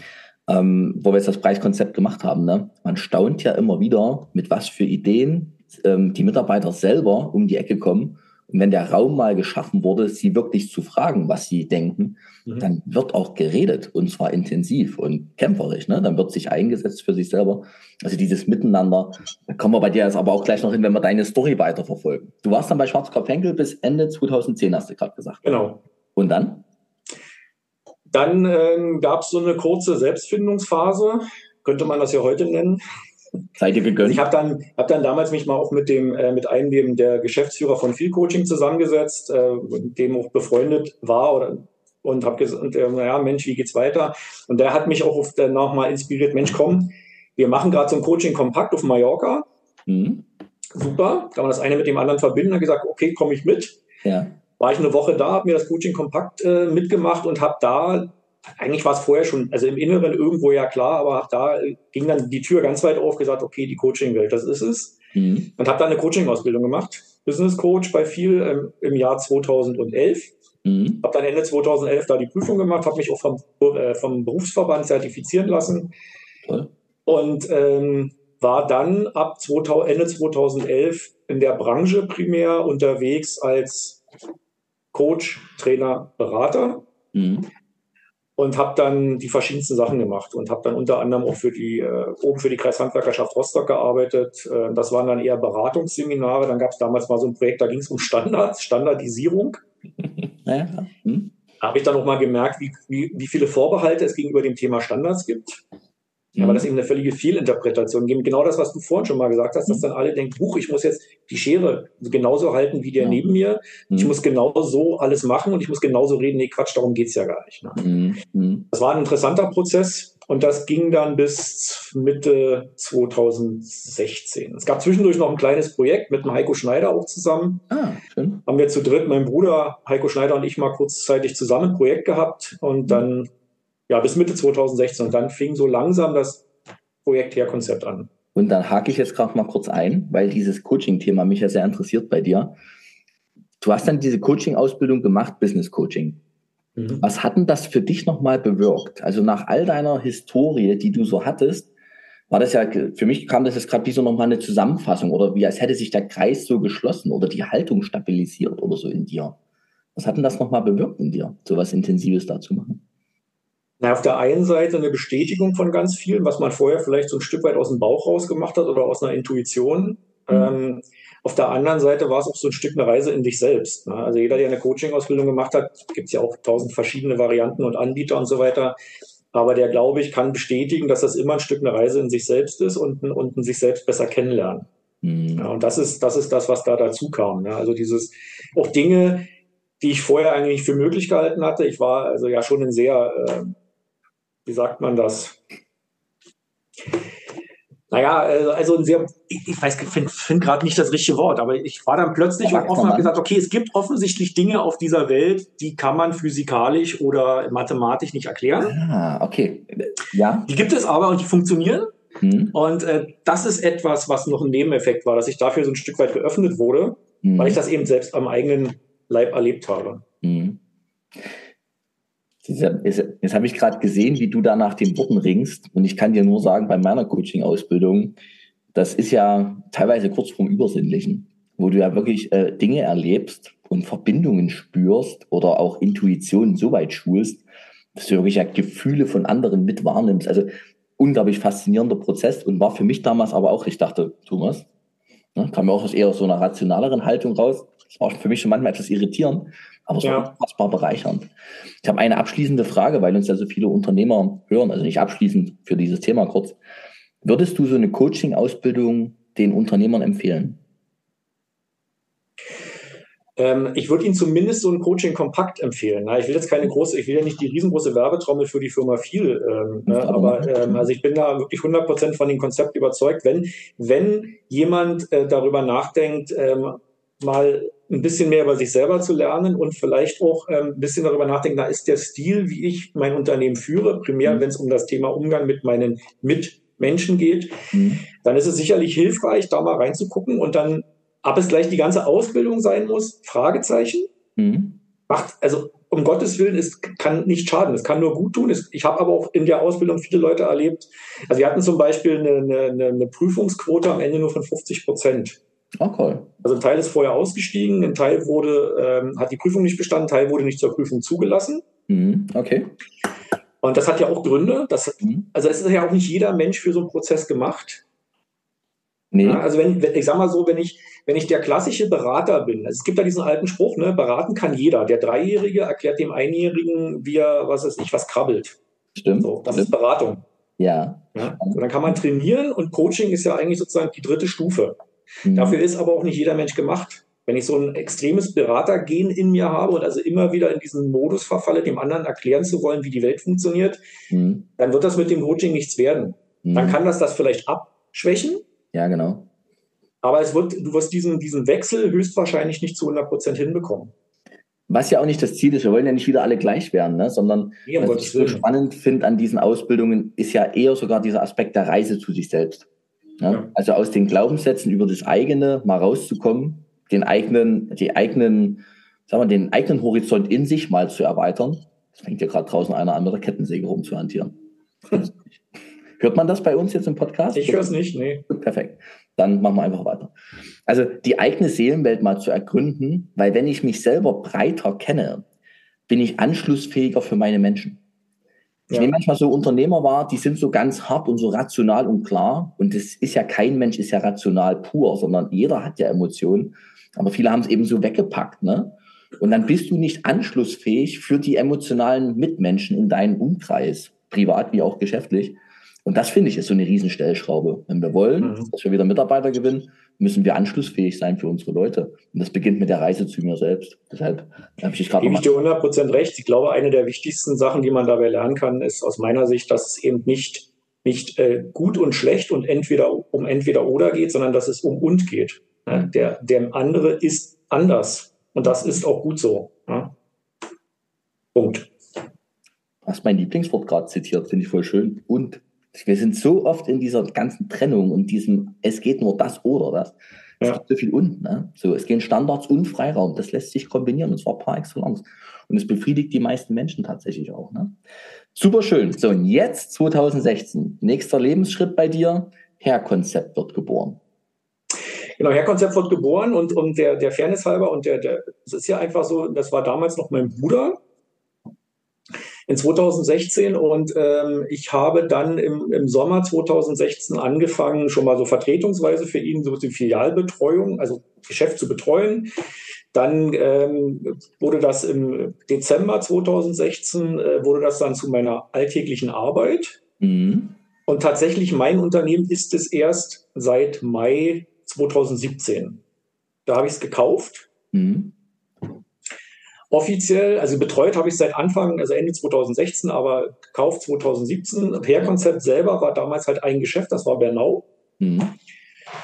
ähm, wo wir jetzt das Preiskonzept gemacht haben. Ne? Man staunt ja immer wieder, mit was für Ideen ähm, die Mitarbeiter selber um die Ecke kommen Und wenn der Raum mal geschaffen wurde, sie wirklich zu fragen, was sie denken, mhm. dann wird auch geredet und zwar intensiv und kämpferisch. Ne? Dann wird sich eingesetzt für sich selber. Also dieses Miteinander, da kommen wir bei dir jetzt aber auch gleich noch hin, wenn wir deine Story weiterverfolgen. Du warst dann bei Schwarzkopf Henkel bis Ende 2010, hast du gerade gesagt. Genau. Und dann? Dann ähm, gab es so eine kurze Selbstfindungsphase, könnte man das ja heute nennen. Seid ihr gegönnt? Ich habe dann, hab dann damals mich mal auch mit dem, äh, mit einem dem der Geschäftsführer von Field Coaching zusammengesetzt, äh, mit dem auch befreundet war oder und habe gesagt, äh, naja, Mensch, wie geht's weiter? Und der hat mich auch auf, danach mal inspiriert, Mensch, komm, wir machen gerade so ein Coaching kompakt auf Mallorca. Mhm. Super, kann man das eine mit dem anderen verbinden. Hat gesagt, okay, komme ich mit. Ja. War ich eine Woche da, habe mir das Coaching kompakt äh, mitgemacht und habe da eigentlich war es vorher schon, also im Inneren irgendwo ja klar, aber da ging dann die Tür ganz weit auf, gesagt, okay, die Coaching-Welt, das ist es. Mhm. Und habe dann eine Coaching-Ausbildung gemacht, Business Coach bei viel ähm, im Jahr 2011. Mhm. Habe dann Ende 2011 da die Prüfung gemacht, habe mich auch vom, äh, vom Berufsverband zertifizieren lassen. Toll. Und ähm, war dann ab 2000, Ende 2011 in der Branche primär unterwegs als Coach, Trainer, Berater. Mhm und habe dann die verschiedensten Sachen gemacht und habe dann unter anderem auch für die äh, oben für die Kreishandwerkerschaft Rostock gearbeitet. Äh, das waren dann eher Beratungsseminare. Dann gab es damals mal so ein Projekt, da ging es um Standards, Standardisierung. *laughs* Ja. Hm. Da habe ich dann auch mal gemerkt, wie, wie, wie viele Vorbehalte es gegenüber dem Thema Standards gibt. Mhm. Aber das eben eine völlige Fehlinterpretation. Genau das, was du vorhin schon mal gesagt hast, dass mhm. dann alle denken, Buch, ich muss jetzt die Schere genauso halten wie der ja. neben mir. Ich mhm. muss genauso alles machen und ich muss genauso reden. Nee, Quatsch, darum geht's ja gar nicht. Ne? Mhm. mhm. Das war ein interessanter Prozess. Und das ging dann bis Mitte 2016. Es gab zwischendurch noch ein kleines Projekt mit dem Heiko Schneider auch zusammen. Ah, schön. Haben wir zu dritt, mein Bruder Heiko Schneider und ich mal kurzzeitig zusammen ein Projekt gehabt. Und dann ja, bis Mitte 2016. Und dann fing so langsam das Projekt Herkonzept an. Und dann hake ich jetzt gerade mal kurz ein, weil dieses Coaching-Thema mich ja sehr interessiert bei dir. Du hast dann diese Coaching-Ausbildung gemacht, Business Coaching. Mhm. Was hat denn das für dich nochmal bewirkt? Also nach all deiner Historie, die du so hattest, war das ja, für mich kam das jetzt gerade wie so nochmal eine Zusammenfassung oder wie als hätte sich der Kreis so geschlossen oder die Haltung stabilisiert oder so in dir. Was hat denn das nochmal bewirkt in dir, so was Intensives da zu machen? Na, auf der einen Seite eine Bestätigung von ganz vielen, was man vorher vielleicht so ein Stück weit aus dem Bauch raus gemacht hat oder aus einer Intuition. Mhm. Ähm, auf der anderen Seite war es auch so ein Stück eine Reise in dich selbst. Ne? Also jeder, der eine Coaching-Ausbildung gemacht hat, gibt es ja auch tausend verschiedene Varianten und Anbieter und so weiter. Aber der, glaube ich, kann bestätigen, dass das immer ein Stück eine Reise in sich selbst ist und, und sich selbst besser kennenlernen. Mhm. Ja, und das ist, das ist das, was da dazu kam. Ne? Also dieses, auch Dinge, die ich vorher eigentlich für möglich gehalten hatte. Ich war also ja schon ein sehr, äh, wie sagt man das? Naja, äh, also ein sehr, ich weiß, finde find gerade nicht das richtige Wort, aber ich war dann plötzlich und offen habe gesagt, okay, es gibt offensichtlich Dinge auf dieser Welt, die kann man physikalisch oder mathematisch nicht erklären. Ah, okay. Ja. Die gibt es aber und die funktionieren. Hm. Und äh, das ist etwas, was noch ein Nebeneffekt war, dass ich dafür so ein Stück weit geöffnet wurde, hm. weil ich das eben selbst am eigenen Leib erlebt habe. Hm. Jetzt habe ich gerade gesehen, wie du da nach den Worten ringst. Und ich kann dir nur sagen, bei meiner Coaching-Ausbildung, das ist ja teilweise kurz vorm Übersinnlichen, wo du ja wirklich äh, Dinge erlebst und Verbindungen spürst oder auch Intuitionen so weit schulst, dass du wirklich ja Gefühle von anderen mit wahrnimmst. Also unglaublich faszinierender Prozess und war für mich damals aber auch, ich dachte, Thomas, ne, kam mir auch aus eher so einer rationaleren Haltung raus. Das war für mich schon manchmal etwas irritierend aber so ja. unfassbar bereichernd. Ich habe eine abschließende Frage, weil uns ja so viele Unternehmer hören, also nicht abschließend für dieses Thema kurz. Würdest du so eine Coaching-Ausbildung den Unternehmern empfehlen? Ähm, ich würde Ihnen zumindest so ein Coaching kompakt empfehlen. Ich will jetzt keine große, ich will ja nicht die riesengroße Werbetrommel für die Firma viel, ähm, ne? aber ähm, also ich bin da wirklich 100 Prozent von dem Konzept überzeugt. Wenn, wenn jemand äh, darüber nachdenkt, mal ein bisschen mehr über sich selber zu lernen und vielleicht auch ähm, ein bisschen darüber nachdenken, da ist der Stil, wie ich mein Unternehmen führe, primär mhm. wenn es um das Thema Umgang mit meinen Mitmenschen geht, mhm. dann ist es sicherlich hilfreich, da mal reinzugucken und dann, ob es gleich die ganze Ausbildung sein muss, Fragezeichen. Mhm. Macht, also um Gottes Willen, es kann nicht schaden, es kann nur gut tun. ich habe aber auch in der Ausbildung viele Leute erlebt. Also wir hatten zum Beispiel eine, eine, eine Prüfungsquote am Ende nur von 50 Prozent. Oh, cool. Also ein Teil ist vorher ausgestiegen, ein Teil wurde, ähm, hat die Prüfung nicht bestanden, ein Teil wurde nicht zur Prüfung zugelassen. Mhm. Okay. Und das hat ja auch Gründe. Das, mhm. Also es ist ja auch nicht jeder Mensch für so einen Prozess gemacht. Nee. Ja, also wenn, wenn, ich sag mal so, wenn ich, wenn ich der klassische Berater bin, also es gibt ja diesen alten Spruch, ne, beraten kann jeder. Der Dreijährige erklärt dem Einjährigen, wie er, was weiß ich, was krabbelt. Stimmt. So, das Stimmt. ist Beratung. Ja. ja. Und dann kann man trainieren und Coaching ist ja eigentlich sozusagen die dritte Stufe. Mhm. Dafür ist aber auch nicht jeder Mensch gemacht. Wenn ich so ein extremes Beratergehen in mir habe und also immer wieder in diesen Modus verfalle, dem anderen erklären zu wollen, wie die Welt funktioniert, mhm. dann wird das mit dem Coaching nichts werden. Mhm. Dann kann das das vielleicht abschwächen. Ja, genau. Aber es wird, du wirst diesen, diesen Wechsel höchstwahrscheinlich nicht zu 100 Prozent hinbekommen. Was ja auch nicht das Ziel ist, wir wollen ja nicht wieder alle gleich werden, ne? sondern ja, was ich so spannend finde an diesen Ausbildungen, ist ja eher sogar dieser Aspekt der Reise zu sich selbst. Ne? Ja. Also aus den Glaubenssätzen über das eigene mal rauszukommen, den eigenen, die eigenen, sagen wir, den eigenen Horizont in sich mal zu erweitern. Es fängt ja gerade draußen einer an mit der Kettensäge rumzuhantieren. *laughs* Hört man das bei uns jetzt im Podcast? Ich höre es nicht, nee. Perfekt. Dann machen wir einfach weiter. Also die eigene Seelenwelt mal zu ergründen, weil wenn ich mich selber breiter kenne, bin ich anschlussfähiger für meine Menschen. Ich ja. nehme manchmal so Unternehmer wahr, die sind so ganz hart und so rational und klar. Und das ist ja kein Mensch, ist ja rational pur, sondern jeder hat ja Emotionen. Aber viele haben es eben so weggepackt, ne? Und dann bist du nicht anschlussfähig für die emotionalen Mitmenschen in deinem Umkreis, privat wie auch geschäftlich. Und das finde ich ist so eine Riesenstellschraube. Wenn wir wollen, mhm. dass wir wieder Mitarbeiter gewinnen, müssen wir anschlussfähig sein für unsere Leute. Und das beginnt mit der Reise zu mir selbst. Deshalb habe ich gerade. Gebe ich dir 100 Prozent recht. Ich glaube, eine der wichtigsten Sachen, die man dabei lernen kann, ist aus meiner Sicht, dass es eben nicht, nicht äh, gut und schlecht und entweder um entweder oder geht, sondern dass es um und geht. Ja, der, der andere ist anders. Und das ist auch gut so. Ja. Punkt. Du hast mein Lieblingswort gerade zitiert, finde ich voll schön. Und wir sind so oft in dieser ganzen Trennung und diesem, es geht nur das oder das. Es ja. gibt so viel und. Ne? So, es gehen Standards und Freiraum. Das lässt sich kombinieren und zwar par excellence. Und es befriedigt die meisten Menschen tatsächlich auch. Ne? Super schön. So, und jetzt 2016. Nächster Lebensschritt bei dir. Herr-Konzept wird geboren. Genau, Herr-Konzept wird geboren und, und der, der Fairness halber und der, der, es ist ja einfach so, das war damals noch mein Bruder, in 2016 und ähm, ich habe dann im, im Sommer 2016 angefangen, schon mal so vertretungsweise für ihn so die Filialbetreuung, also Geschäft zu betreuen. Dann ähm, wurde das im Dezember 2016, äh, wurde das dann zu meiner alltäglichen Arbeit. Mhm. Und tatsächlich, mein Unternehmen ist es erst seit Mai 2017. Da habe ich es gekauft. Mhm offiziell, also betreut habe ich seit Anfang, also Ende 2016, aber gekauft 2017. Hair-Konzept selber war damals halt ein Geschäft, das war Bernau. Mhm.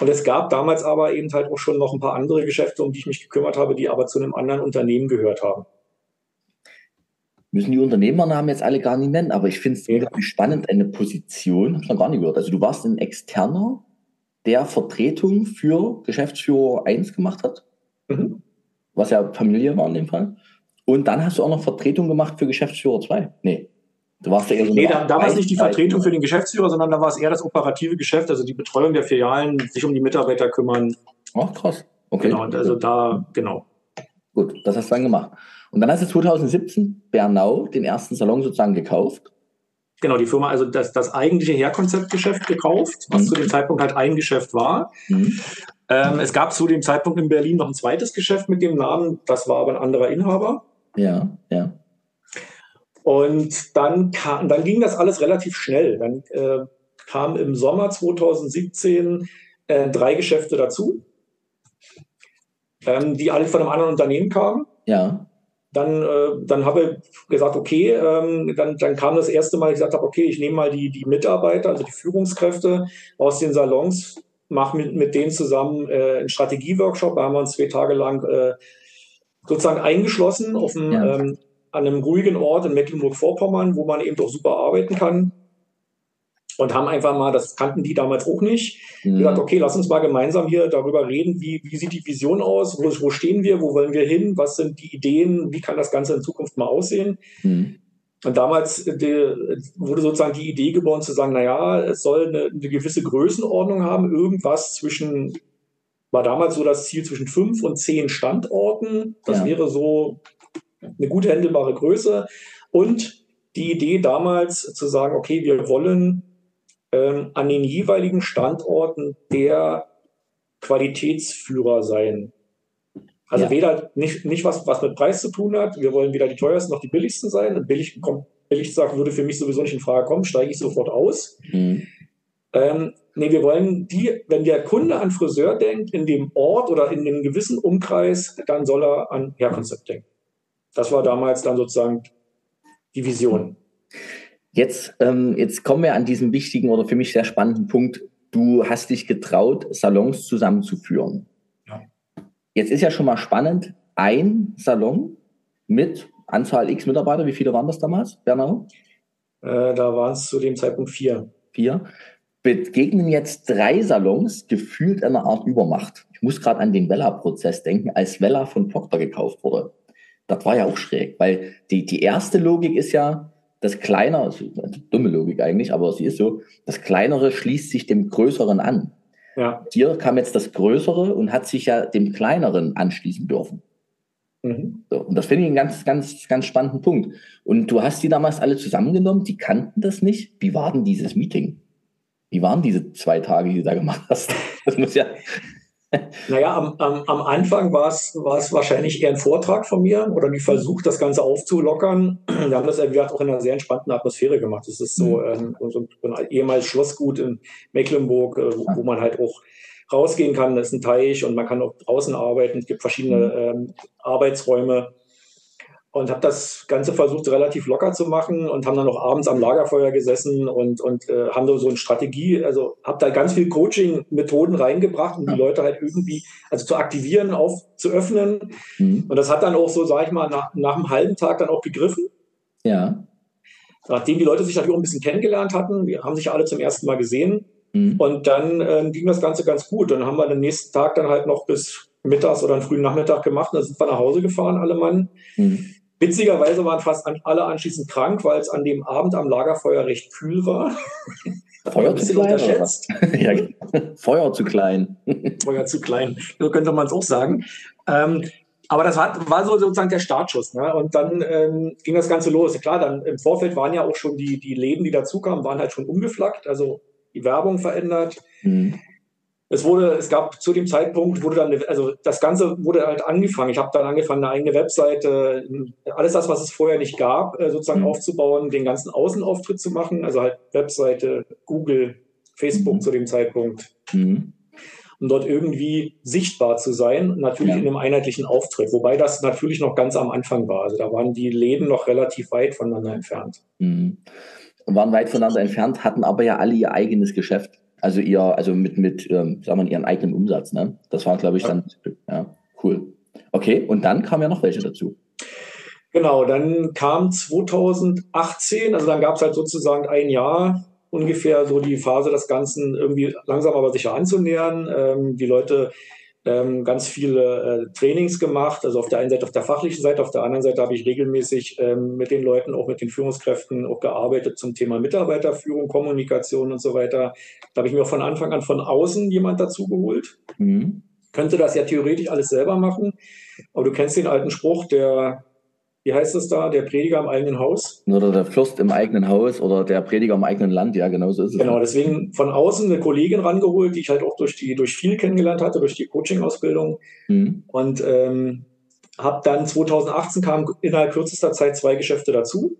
Und es gab damals aber eben halt auch schon noch ein paar andere Geschäfte, um die ich mich gekümmert habe, die aber zu einem anderen Unternehmen gehört haben. Müssen die Unternehmernamen jetzt alle gar nicht nennen, aber ich finde es ja. spannend, eine Position, habe ich noch gar nicht gehört. Also du warst ein Externer, der Vertretung für Geschäftsführer 1 gemacht hat, mhm. was ja Familie war in dem Fall. Und dann hast du auch noch Vertretung gemacht für Geschäftsführer 2. Nee. Du warst ja eher so Nee, da, da war es nicht die Vertretung für den Geschäftsführer, sondern da war es eher das operative Geschäft, also die Betreuung der Filialen, sich um die Mitarbeiter kümmern. Ach, krass. Okay. Genau, und also da, genau. Gut, das hast du dann gemacht. Und dann hast du 2017 Bernau, den ersten Salon sozusagen gekauft. Genau, die Firma, also das, das eigentliche Herkonzeptgeschäft gekauft, was mhm. zu dem Zeitpunkt halt ein Geschäft war. Mhm. Ähm, es gab zu dem Zeitpunkt in Berlin noch ein zweites Geschäft mit dem Namen, das war aber ein anderer Inhaber. Ja, ja. Und dann, kam, dann ging das alles relativ schnell. Dann äh, kamen im Sommer 2017 äh, drei Geschäfte dazu, ähm, die alle von einem anderen Unternehmen kamen. Ja. Dann, äh, dann habe ich gesagt, okay, ähm, dann, dann kam das erste Mal, ich gesagt habe, okay, ich nehme mal die, die Mitarbeiter, also die Führungskräfte aus den Salons, mache mit, mit denen zusammen äh, einen Strategieworkshop. Da haben wir uns zwei Tage lang äh, sozusagen eingeschlossen auf einem, ja. ähm, an einem ruhigen Ort in Mecklenburg-Vorpommern, wo man eben doch super arbeiten kann. Und haben einfach mal, das kannten die damals auch nicht, mhm. gesagt, okay, lass uns mal gemeinsam hier darüber reden, wie, wie sieht die Vision aus, wo, wo stehen wir, wo wollen wir hin, was sind die Ideen, wie kann das Ganze in Zukunft mal aussehen. Mhm. Und damals äh, die, wurde sozusagen die Idee geboren zu sagen, naja, es soll eine, eine gewisse Größenordnung haben, irgendwas zwischen war damals so das Ziel zwischen fünf und zehn Standorten. Das ja. wäre so eine gut handelbare Größe. Und die Idee damals zu sagen, okay, wir wollen ähm, an den jeweiligen Standorten der Qualitätsführer sein. Also ja. weder nicht, nicht was, was mit Preis zu tun hat. Wir wollen weder die teuersten noch die billigsten sein. Und billig, kommt, billig sagen würde für mich sowieso nicht in Frage kommen, steige ich sofort aus. Mhm. Ähm, nee, wir wollen die, wenn der Kunde an Friseur denkt, in dem Ort oder in einem gewissen Umkreis, dann soll er an Hairconcept denken. Das war damals dann sozusagen die Vision. Jetzt, ähm, jetzt kommen wir an diesen wichtigen oder für mich sehr spannenden Punkt. Du hast dich getraut, Salons zusammenzuführen. Ja. Jetzt ist ja schon mal spannend, ein Salon mit Anzahl X Mitarbeiter, wie viele waren das damals, Bernau? Äh, da waren es zu dem Zeitpunkt vier. Vier. Begegnen jetzt drei Salons gefühlt einer Art Übermacht. Ich muss gerade an den Vella-Prozess denken, als Vella von Procter gekauft wurde. Das war ja auch schräg, weil die, die erste Logik ist ja, das Kleinere, also eine dumme Logik eigentlich, aber sie ist so, das Kleinere schließt sich dem Größeren an. Ja. Hier kam jetzt das Größere und hat sich ja dem Kleineren anschließen dürfen. Mhm. So, und das finde ich einen ganz, ganz, ganz spannenden Punkt. Und du hast die damals alle zusammengenommen, die kannten das nicht. Wie war denn dieses Meeting? Wie waren diese zwei Tage, die du da gemacht hast? *laughs* Das muss ja, naja, am, am, am Anfang war es wahrscheinlich eher ein Vortrag von mir oder die Versuch, das Ganze aufzulockern. *clears throat* Wir haben das wie gesagt, auch in einer sehr entspannten Atmosphäre gemacht. Es ist so, mhm. ähm, so ein ehemals Schlossgut in Mecklenburg, äh, wo, wo man halt auch rausgehen kann. Das ist ein Teich und man kann auch draußen arbeiten. Es gibt verschiedene mhm. ähm, Arbeitsräume und habe das Ganze versucht relativ locker zu machen und haben dann noch abends am Lagerfeuer gesessen und, und äh, haben da so eine Strategie, also habe da ganz viel Coaching-Methoden reingebracht, um die Leute halt irgendwie, also zu aktivieren, auf zu öffnen. Mhm. Und das hat dann auch so, sage ich mal, nach, nach einem halben Tag dann auch gegriffen. Ja. Nachdem die Leute sich natürlich auch ein bisschen kennengelernt hatten, wir haben sich alle zum ersten Mal gesehen. Mhm. Und dann äh, ging das Ganze ganz gut. Dann haben wir den nächsten Tag dann halt noch bis mittags oder einen frühen Nachmittag gemacht. Dann sind wir nach Hause gefahren, alle Mann. Mhm. Witzigerweise waren fast alle anschließend krank, weil es an dem Abend am Lagerfeuer recht kühl war. *laughs* *laughs* Feuer zu klein? ja, genau. Feuer zu klein. Feuer zu klein, so könnte man es auch sagen. Ähm, aber das hat, war so sozusagen der Startschuss. Ne? Und dann ähm, ging das Ganze los. Klar, dann im Vorfeld waren ja auch schon die, die Läden, die dazukamen, waren halt schon umgeflaggt, also die Werbung verändert. Mhm es wurde, es gab zu dem Zeitpunkt, wurde dann, also das Ganze wurde halt angefangen. Ich habe dann angefangen, eine eigene Webseite, alles das, was es vorher nicht gab, äh, sozusagen mhm. aufzubauen, den ganzen Außenauftritt zu machen. Also halt Webseite, Google, Facebook mhm. zu dem Zeitpunkt. Mhm. Um dort irgendwie sichtbar zu sein, natürlich ja. in einem einheitlichen Auftritt. Wobei das natürlich noch ganz am Anfang war. Also da waren die Läden noch relativ weit voneinander entfernt. Mhm. Waren weit voneinander entfernt, hatten aber ja alle ihr eigenes Geschäft. Also ihr, also mit, mit ähm, sagen wir, ihren eigenen Umsatz, ne? Das war, glaube ich, dann, ja, cool. Okay, und dann kamen ja noch welche dazu. Genau, dann kam 2018, also dann gab es halt sozusagen ein Jahr ungefähr so die Phase, das Ganzen irgendwie langsam aber sicher anzunähern. Ähm, die Leute ähm, ganz viele äh, Trainings gemacht, also auf der einen Seite auf der fachlichen Seite, auf der anderen Seite habe ich regelmäßig ähm, mit den Leuten, auch mit den Führungskräften auch gearbeitet zum Thema Mitarbeiterführung, Kommunikation und so weiter. Da habe ich mir auch von Anfang an von außen jemand dazu geholt. Mhm. Könnte das ja theoretisch alles selber machen, aber du kennst den alten Spruch, der wie heißt es da, der Prediger im eigenen Haus? Oder der Fürst im eigenen Haus oder der Prediger im eigenen Land, ja, genau so ist es. Genau, deswegen von außen eine Kollegin rangeholt, die ich halt auch durch, die, durch viel kennengelernt hatte, durch die Coaching-Ausbildung. Mhm. Und ähm, habe dann 2018 kamen innerhalb kürzester Zeit zwei Geschäfte dazu.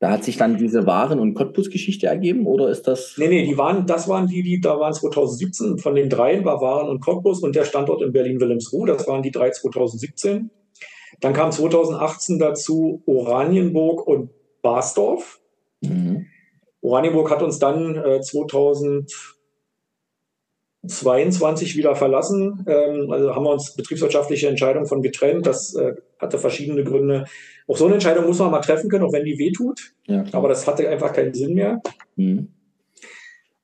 Da hat sich dann diese Waren- und Cottbus-Geschichte ergeben oder ist das? Nee, nee, die waren, das waren die, die da waren 2017. Von den dreien war Waren und Cottbus und der Standort in Berlin-Wilhelmsruh, das waren die drei 2017. Dann kam 2018 dazu Oranienburg und Basdorf. Mhm. Oranienburg hat uns dann äh, 2022 wieder verlassen. Ähm, also haben wir uns betriebswirtschaftliche Entscheidungen von getrennt. Das äh, hatte verschiedene Gründe. Auch so eine Entscheidung muss man mal treffen können, auch wenn die wehtut. Ja, Aber das hatte einfach keinen Sinn mehr. Mhm.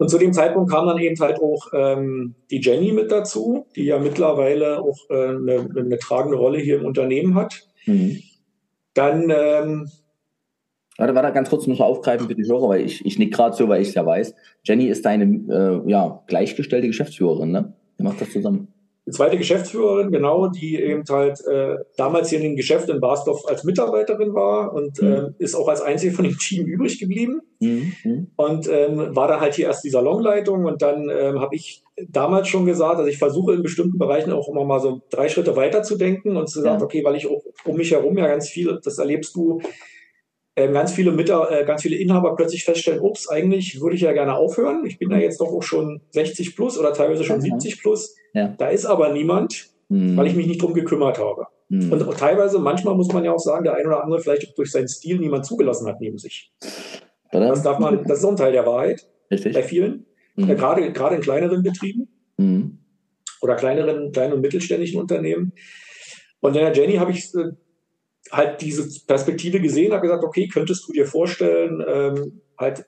Und zu dem Zeitpunkt kam dann eben halt auch ähm, die Jenny mit dazu, die ja mittlerweile auch äh, eine, eine, tragende Rolle hier im Unternehmen hat. Mhm. Dann. Ähm, warte, warte, ganz kurz man aufgreifen für die Hörer, weil ich, ich nick gerade so, weil ich es ja weiß. Jenny ist deine äh, ja, gleichgestellte Geschäftsführerin, ne? Wer macht das zusammen? Die zweite Geschäftsführerin, genau, die eben halt äh, damals hier in dem Geschäft in Barsdorf als Mitarbeiterin war und mhm. äh, ist auch als einzige von dem Team übrig geblieben. Mhm. mhm. Und ähm, war dann halt hier erst die Salonleitung und dann ähm, habe ich damals schon gesagt, also ich versuche in bestimmten Bereichen auch immer mal so drei Schritte weiter zu denken und zu sagen, ja. okay, weil ich auch um mich herum ja ganz viel, das erlebst du, ähm, ganz viele Mitar äh, ganz viele Inhaber plötzlich feststellen, ups, eigentlich würde ich ja gerne aufhören. Ich bin ja jetzt doch auch schon 60 plus oder teilweise schon mhm. 70 plus. Ja. Da ist aber niemand, mhm. weil ich mich nicht drum gekümmert habe. Mhm. Und teilweise, manchmal muss man ja auch sagen, der ein oder andere vielleicht durch seinen Stil niemand zugelassen hat neben sich. Das darf man, das ist auch ein Teil der Wahrheit Richtig. bei vielen. Mhm. Ja, gerade, gerade in kleineren Betrieben mhm. oder kleineren, kleinen und mittelständischen Unternehmen. Und in der Jenny habe ich äh, halt diese Perspektive gesehen, habe gesagt, okay, könntest du dir vorstellen, ähm, halt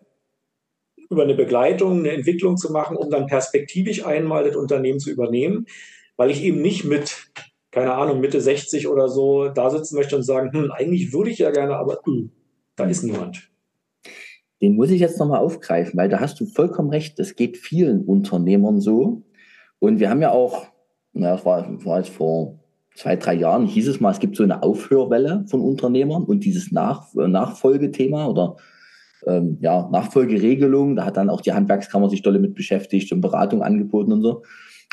über eine Begleitung, eine Entwicklung zu machen, um dann perspektivisch einmal das Unternehmen zu übernehmen, weil ich eben nicht mit, keine Ahnung, Mitte 60 oder so da sitzen möchte und sagen, hm, eigentlich würde ich ja gerne, aber hm, da ist niemand. Den muss ich jetzt nochmal aufgreifen, weil da hast du vollkommen recht, das geht vielen Unternehmern so. Und wir haben ja auch, na, das war, war jetzt vor zwei, drei Jahren, hieß es mal, es gibt so eine Aufhörwelle von Unternehmern und dieses Nach Nachfolgethema oder ähm, ja, Nachfolgeregelung. Da hat dann auch die Handwerkskammer sich dolle mit beschäftigt und Beratung angeboten und so.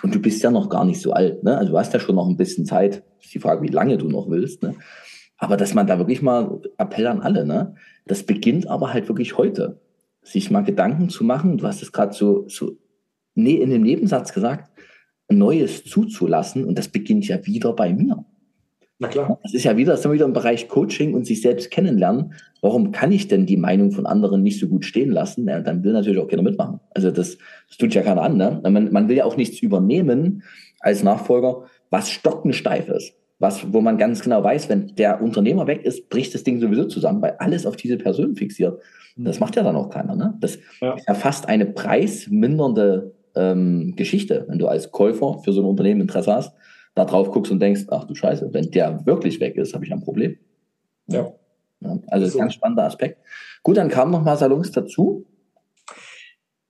Und du bist ja noch gar nicht so alt. Ne? Also du hast ja schon noch ein bisschen Zeit. Ist die Frage, wie lange du noch willst. Ne? Aber dass man da wirklich mal Appell an alle, ne? Das beginnt aber halt wirklich heute. Sich mal Gedanken zu machen. Du hast es gerade so, so nee, in dem Nebensatz gesagt, Neues zuzulassen. Und das beginnt ja wieder bei mir. Na klar. Das ist ja wieder, das ist wieder im Bereich Coaching und sich selbst kennenlernen. Warum kann ich denn die Meinung von anderen nicht so gut stehen lassen? Ja, dann will natürlich auch keiner mitmachen. Also das, das tut ja keiner an. Ne? Man, man will ja auch nichts übernehmen als Nachfolger, was stockensteif ist. Was, wo man ganz genau weiß, wenn der Unternehmer weg ist, bricht das Ding sowieso zusammen, weil alles auf diese Person fixiert. Das macht ja dann auch keiner. Ne? Das ja. ist ja fast eine preismindernde ähm, Geschichte, wenn du als Käufer für so ein Unternehmen Interesse hast da drauf guckst und denkst, ach du Scheiße, wenn der wirklich weg ist, habe ich ein Problem. Ja. ja also ist ein ganz spannender Aspekt. Gut, dann kamen noch mal Salons dazu.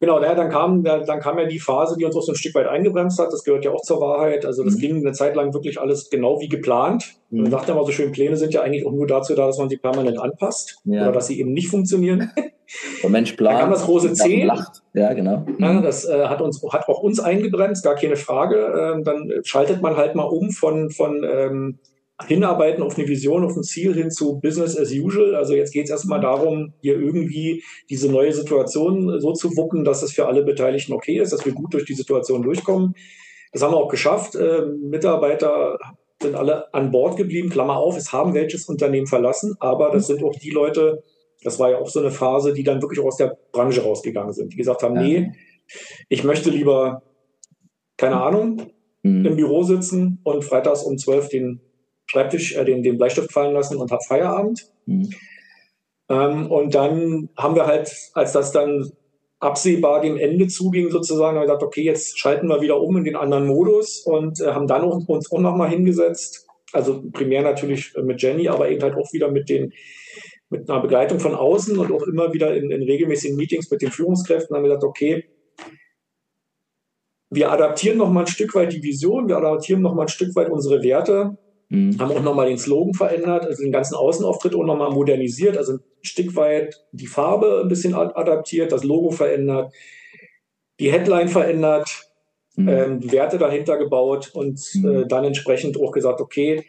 Genau, ja, dann, kam, dann kam ja die Phase, die uns auch so ein Stück weit eingebremst hat. Das gehört ja auch zur Wahrheit. Also das mhm. ging eine Zeit lang wirklich alles genau wie geplant. Mhm. Man sagt ja mal so schön, Pläne sind ja eigentlich auch nur dazu da, dass man sie permanent anpasst ja. oder dass sie eben nicht funktionieren. *laughs* Der Mensch plant. Dann kam das große C. Lacht. Ja, genau. Ja, das äh, hat, uns, hat auch uns eingebremst, gar keine Frage. Ähm, dann schaltet man halt mal um von, von ähm, Hinarbeiten auf eine Vision, auf ein Ziel hin zu Business as usual. Also jetzt geht es erstmal darum, hier irgendwie diese neue Situation so zu wuppen, dass es für alle Beteiligten okay ist, dass wir gut durch die Situation durchkommen. Das haben wir auch geschafft. Äh, Mitarbeiter sind alle an Bord geblieben, Klammer auf, es haben welches Unternehmen verlassen, aber das sind auch die Leute, das war ja auch so eine Phase, die dann wirklich auch aus der Branche rausgegangen sind, die gesagt haben, ja. nee, ich möchte lieber, keine Ahnung, mhm. im Büro sitzen und freitags um 12 den Schreibtisch, äh, den, den Bleistift fallen lassen und habe Feierabend. Mhm. Ähm, und dann haben wir halt, als das dann absehbar dem Ende zuging, sozusagen, haben wir gesagt, okay, jetzt schalten wir wieder um in den anderen Modus und äh, haben dann uns auch nochmal hingesetzt. Also primär natürlich mit Jenny, aber eben halt auch wieder mit den mit einer Begleitung von außen und auch immer wieder in, in regelmäßigen Meetings mit den Führungskräften haben wir gesagt, okay, wir adaptieren noch mal ein Stück weit die Vision, wir adaptieren noch mal ein Stück weit unsere Werte Mhm. Haben auch nochmal den Slogan verändert, also den ganzen Außenauftritt auch nochmal modernisiert, also ein Stück weit die Farbe ein bisschen adaptiert, das Logo verändert, die Headline verändert, mhm. ähm, Werte dahinter gebaut und mhm. äh, dann entsprechend auch gesagt, okay,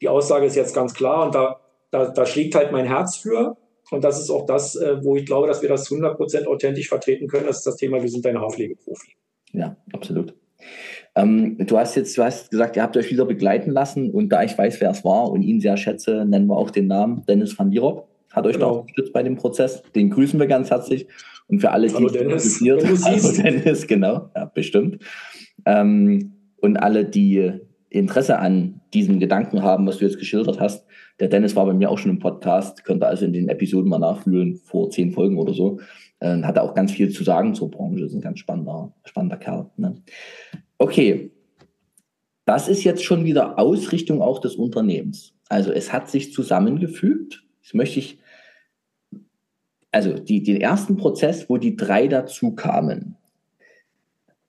die Aussage ist jetzt ganz klar und da, da, da schlägt halt mein Herz für. Und das ist auch das, äh, wo ich glaube, dass wir das 100% authentisch vertreten können. Das ist das Thema, wir sind ein Haarpflegeprofi. Ja, absolut. Ähm, du hast jetzt, du hast gesagt, ihr habt euch wieder begleiten lassen und da ich weiß, wer es war und ihn sehr schätze, nennen wir auch den Namen Dennis van Dierop. Hat euch genau. da unterstützt bei dem Prozess. Den grüßen wir ganz herzlich. Und für alle, Hallo die Dennis. interessiert, Hallo Dennis, genau, ja, bestimmt. Ähm, und alle, die Interesse an diesem Gedanken haben, was du jetzt geschildert hast. Der Dennis war bei mir auch schon im Podcast, könnte also in den Episoden mal nachfühlen, vor zehn Folgen oder so. Äh, hat er auch ganz viel zu sagen zur Branche. Ist ein ganz spannender, spannender Kerl. Ne? Okay, das ist jetzt schon wieder Ausrichtung auch des Unternehmens. Also es hat sich zusammengefügt. Das möchte ich, also die, den ersten Prozess, wo die drei dazu kamen,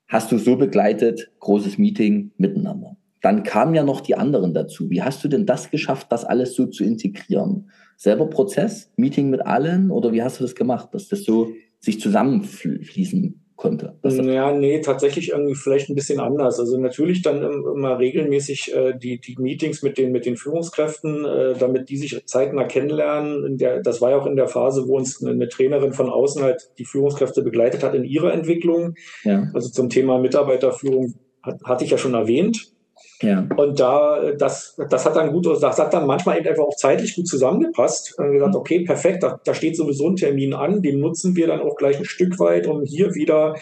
hast du so begleitet, großes Meeting miteinander. Dann kamen ja noch die anderen dazu. Wie hast du denn das geschafft, das alles so zu integrieren? Selber Prozess, Meeting mit allen oder wie hast du das gemacht, dass das so sich zusammenfließen konnte. Ja, nee, tatsächlich irgendwie vielleicht ein bisschen anders. Also natürlich dann immer regelmäßig äh, die, die Meetings mit den, mit den Führungskräften, äh, damit die sich zeitnah kennenlernen. Der, das war ja auch in der Phase, wo uns eine, eine, Trainerin von außen halt die Führungskräfte begleitet hat in ihrer Entwicklung. Ja. Also zum Thema Mitarbeiterführung hat, hatte ich ja schon erwähnt. Ja. Und da, das, das hat dann gut, das hat dann manchmal eben einfach auch zeitlich gut zusammengepasst. Und gesagt, mhm. okay, perfekt, da, da steht sowieso ein Termin an, den nutzen wir dann auch gleich ein Stück weit, um hier wieder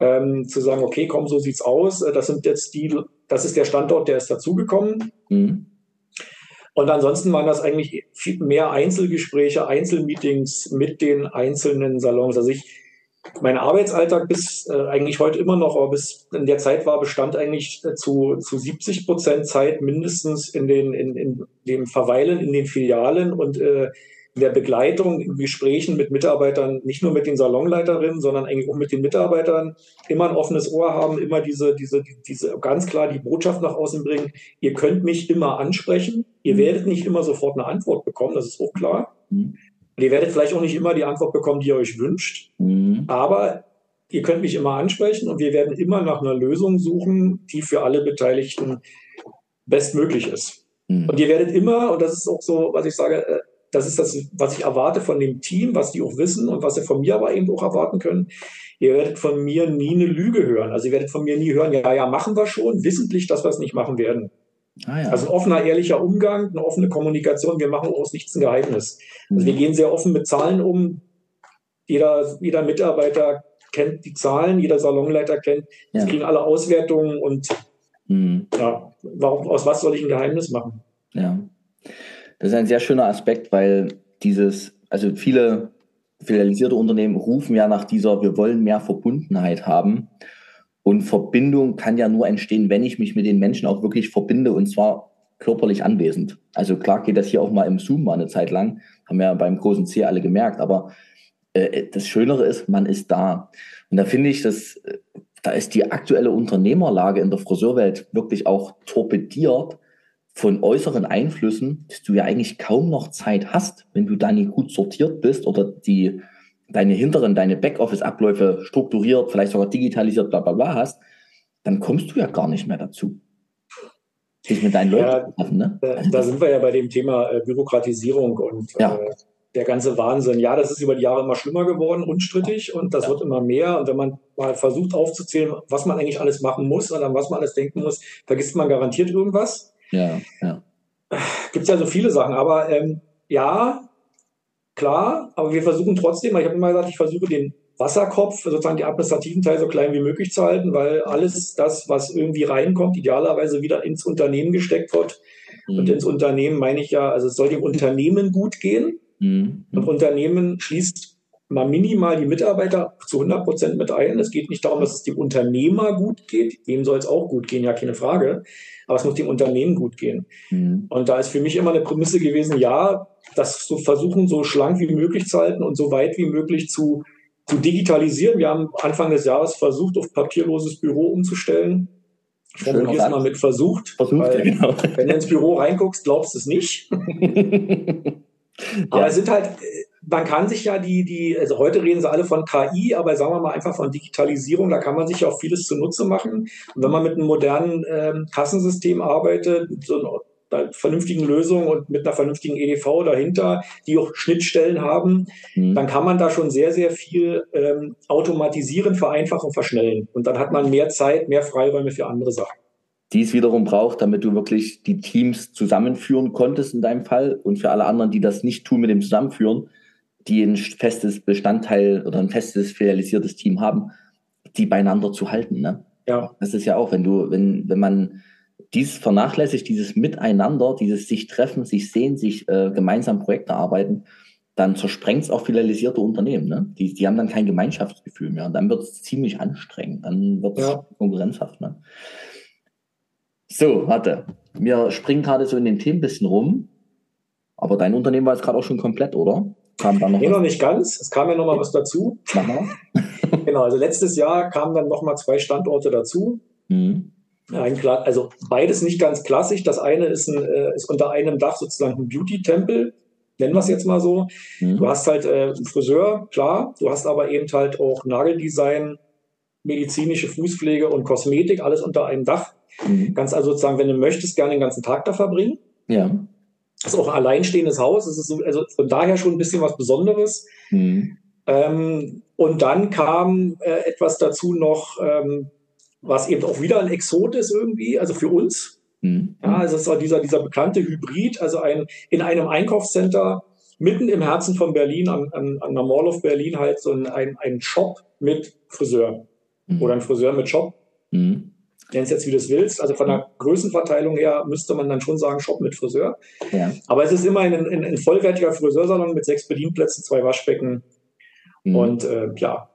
ähm, zu sagen, okay, komm, so sieht's aus. Das sind jetzt die, das ist der Standort, der ist dazugekommen. Mhm. Und ansonsten waren das eigentlich viel mehr Einzelgespräche, Einzelmeetings mit den einzelnen Salons. Also ich, mein Arbeitsalltag bis äh, eigentlich heute immer noch, aber bis in der Zeit war, bestand eigentlich äh, zu, zu 70 Prozent Zeit mindestens in, den, in, in dem Verweilen in den Filialen und äh, in der Begleitung, in Gesprächen mit Mitarbeitern, nicht nur mit den Salonleiterinnen, sondern eigentlich auch mit den Mitarbeitern, immer ein offenes Ohr haben, immer diese, diese, diese ganz klar die Botschaft nach außen bringen, ihr könnt mich immer ansprechen, ihr mhm. werdet nicht immer sofort eine Antwort bekommen, das ist auch klar. Mhm. Und ihr werdet vielleicht auch nicht immer die Antwort bekommen, die ihr euch wünscht. Mhm. Aber ihr könnt mich immer ansprechen und wir werden immer nach einer Lösung suchen, die für alle Beteiligten bestmöglich ist. Mhm. Und ihr werdet immer, und das ist auch so, was ich sage, äh, das ist das, was ich erwarte von dem Team, was die auch wissen und was sie von mir aber eben auch erwarten können. Ihr werdet von mir nie eine Lüge hören. Also ihr werdet von mir nie hören, ja, ja, machen wir schon, wissentlich, dass wir es nicht machen werden. Ah, ja. Also offener, ehrlicher Umgang, eine offene Kommunikation. Wir machen aus nichts ein Geheimnis. Also wir mhm. gehen sehr offen mit Zahlen um. Jeder, jeder Mitarbeiter kennt die Zahlen, jeder Salonleiter kennt. Ja. Sie kriegen alle Auswertungen und mhm. ja, warum, aus was soll ich ein Geheimnis machen? Ja, das ist ein sehr schöner Aspekt, weil dieses, also viele filialisierte Unternehmen rufen ja nach dieser, wir wollen mehr Verbundenheit haben. Und Verbindung kann ja nur entstehen, wenn ich mich mit den Menschen auch wirklich verbinde und zwar körperlich anwesend. Also klar geht das hier auch mal im Zoom mal eine Zeit lang, haben wir ja beim großen C alle gemerkt, aber äh, das Schönere ist, man ist da. Und da finde ich, dass äh, da ist die aktuelle Unternehmerlage in der Friseurwelt wirklich auch torpediert von äußeren Einflüssen, dass du ja eigentlich kaum noch Zeit hast, wenn du da nicht gut sortiert bist oder die deine hinteren, deine Backoffice-Abläufe strukturiert, vielleicht sogar digitalisiert, bla bla bla hast, dann kommst du ja gar nicht mehr dazu. Sich mit deinen Leuten ja, treffen, ne? Da, also da, sind wir ja bei dem Thema äh, Bürokratisierung und ja. äh, der ganze Wahnsinn. Ja, das ist über die Jahre immer schlimmer geworden, unstrittig und das ja. wird immer mehr. Und wenn man mal versucht aufzuzählen, was man eigentlich alles machen muss und an was man alles denken muss, vergisst man garantiert irgendwas. Ja, ja. Gibt es ja so viele Sachen, aber ähm, ja, klar, aber wir versuchen trotzdem, ich habe immer gesagt, ich versuche den Wasserkopf, sozusagen die administrativen Teil so klein wie möglich zu halten, weil alles das, was irgendwie reinkommt, idealerweise wieder ins Unternehmen gesteckt wird. Mhm. Und ins Unternehmen meine ich ja, also es soll dem Unternehmen gut gehen. Mhm. Und Unternehmen schließt mal minimal die Mitarbeiter zu 100 Prozent mit ein. Es geht nicht darum, dass es dem Unternehmer gut geht. Dem soll es auch gut gehen, ja, keine Frage. Aber es muss dem Unternehmen gut gehen. Mhm. Und da ist für mich immer eine Prämisse gewesen, ja, das zu versuchen, so schlank wie möglich zu halten und so weit wie möglich zu, zu digitalisieren. Wir haben Anfang des Jahres versucht, auf papierloses Büro umzustellen. Ich formuliere es mal mit versucht. Versucht, weil, genau. Wenn du ins Büro reinguckst, glaubst du es nicht. *laughs* Aber ja. es sind halt, man kann sich ja die, die, also heute reden sie alle von KI, aber sagen wir mal einfach von Digitalisierung, da kann man sich ja auch vieles zunutze machen. Und wenn man mit einem modernen ähm, Kassensystem arbeitet, so einer vernünftigen Lösung und mit einer vernünftigen EDV dahinter, die auch Schnittstellen haben, mhm. dann kann man da schon sehr, sehr viel ähm, automatisieren, vereinfachen, verschnellen. Und dann hat man mehr Zeit, mehr Freiräume für andere Sachen die es wiederum braucht, damit du wirklich die Teams zusammenführen konntest in deinem Fall und für alle anderen, die das nicht tun mit dem Zusammenführen, die ein festes Bestandteil oder ein festes filialisiertes Team haben, die beieinander zu halten. Ne? Ja. Das ist ja auch, wenn du, wenn, wenn man dies vernachlässigt, dieses Miteinander, dieses sich treffen, sich sehen, sich äh, gemeinsam Projekte arbeiten, dann zersprengt es auch filialisierte Unternehmen. Ne? Die, die haben dann kein Gemeinschaftsgefühl mehr. Und dann wird es ziemlich anstrengend. Dann wird es ja. konkurrenzhaft. Ne? So, warte. Wir springen gerade so in den Themen ein bisschen rum. Aber dein Unternehmen war jetzt gerade auch schon komplett, oder? Kam da noch nee, noch nicht ganz. Es kam ja noch mal was dazu. *laughs* Genau, also letztes Jahr kamen dann nochmal zwei Standorte dazu. Mhm. Ein, also beides nicht ganz klassisch. Das eine ist, ein, äh, ist unter einem Dach sozusagen ein Beauty-Tempel, nennen wir es jetzt mal so. Mhm. Du hast halt äh, einen Friseur, klar, du hast aber eben halt auch Nageldesign, medizinische Fußpflege und Kosmetik, alles unter einem Dach. Mhm. Kannst also sozusagen, wenn du möchtest, gerne den ganzen Tag da verbringen. Ja. Das ist auch ein alleinstehendes Haus. Das ist so, also von daher schon ein bisschen was Besonderes. Mhm. Ähm, und dann kam äh, etwas dazu noch, ähm, was eben auch wieder ein Exot ist irgendwie, also für uns. Mhm. Ja, also es ist auch dieser, dieser bekannte Hybrid, also ein, in einem Einkaufscenter mitten im Herzen von Berlin, an, an, an der Mall of Berlin halt so ein, ein, ein Shop mit Friseur mhm. oder ein Friseur mit Shop. Mhm. Nenn es jetzt, wie du es willst. Also von der Größenverteilung her müsste man dann schon sagen, Shop mit Friseur. Ja. Aber es ist immer ein, ein, ein vollwertiger Friseursalon mit sechs Bedienplätzen, zwei Waschbecken. Mhm. Und äh, ja,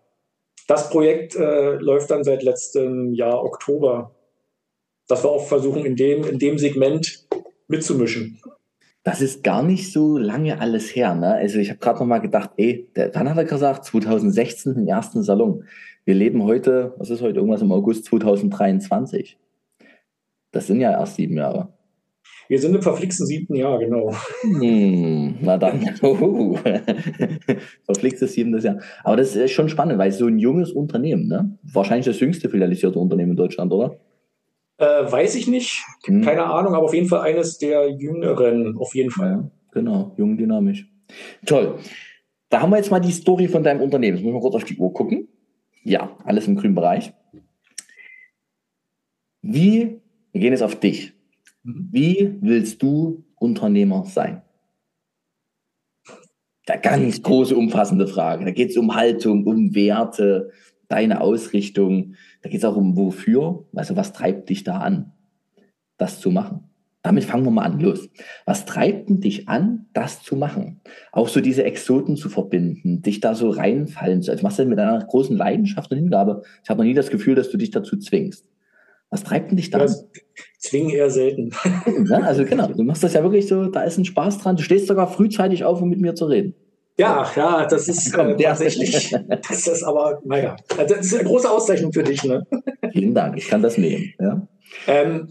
das Projekt äh, läuft dann seit letztem Jahr Oktober, dass wir auch versuchen, in dem, in dem Segment mitzumischen. Das ist gar nicht so lange alles her. Ne? Also ich habe gerade noch mal gedacht, ey, der, wann hat er gesagt? 2016 den ersten Salon. Wir leben heute, was ist heute, irgendwas im August 2023. Das sind ja erst sieben Jahre. Wir sind im verflixten siebten Jahr, genau. Hm, na dann. *laughs* Uh, verflixtes siebtes Jahr. Aber das ist schon spannend, weil so ein junges Unternehmen, ne? Wahrscheinlich das jüngste filialisierte Unternehmen in Deutschland, oder? Äh, weiß ich nicht. Hm. Keine Ahnung, aber auf jeden Fall eines der jüngeren, auf jeden Fall. Ja, genau, jung, dynamisch. Toll. Da haben wir jetzt mal die Story von deinem Unternehmen. Jetzt müssen wir kurz auf die Uhr gucken. Ja, alles im grünen Bereich. Wie, wir gehen jetzt auf dich. Mhm. Wie willst du Unternehmer sein? Da ganz große, umfassende Frage. Da geht es um Haltung, um Werte, deine Ausrichtung. Da geht es auch um wofür. Also was treibt dich da an, das zu machen? Damit fangen wir mal an. Los. Was treibt denn dich an, das zu machen? Auch so diese Exoten zu verbinden, dich da so reinfallen zu. Also machst du das mit einer großen Leidenschaft und Hingabe. Ich habe noch nie das Gefühl, dass du dich dazu zwingst. Was treibt denn dich da? Das zwingen eher selten. Ja, also genau, du machst das ja wirklich so, da ist ein Spaß dran. Du stehst sogar frühzeitig auf, um mit mir zu reden. Ja, ja, das ist Komm, äh, tatsächlich, das ist aber, naja, das ist eine große Auszeichnung für dich. Ne? Vielen Dank, ich kann das nehmen. Ja. Ähm,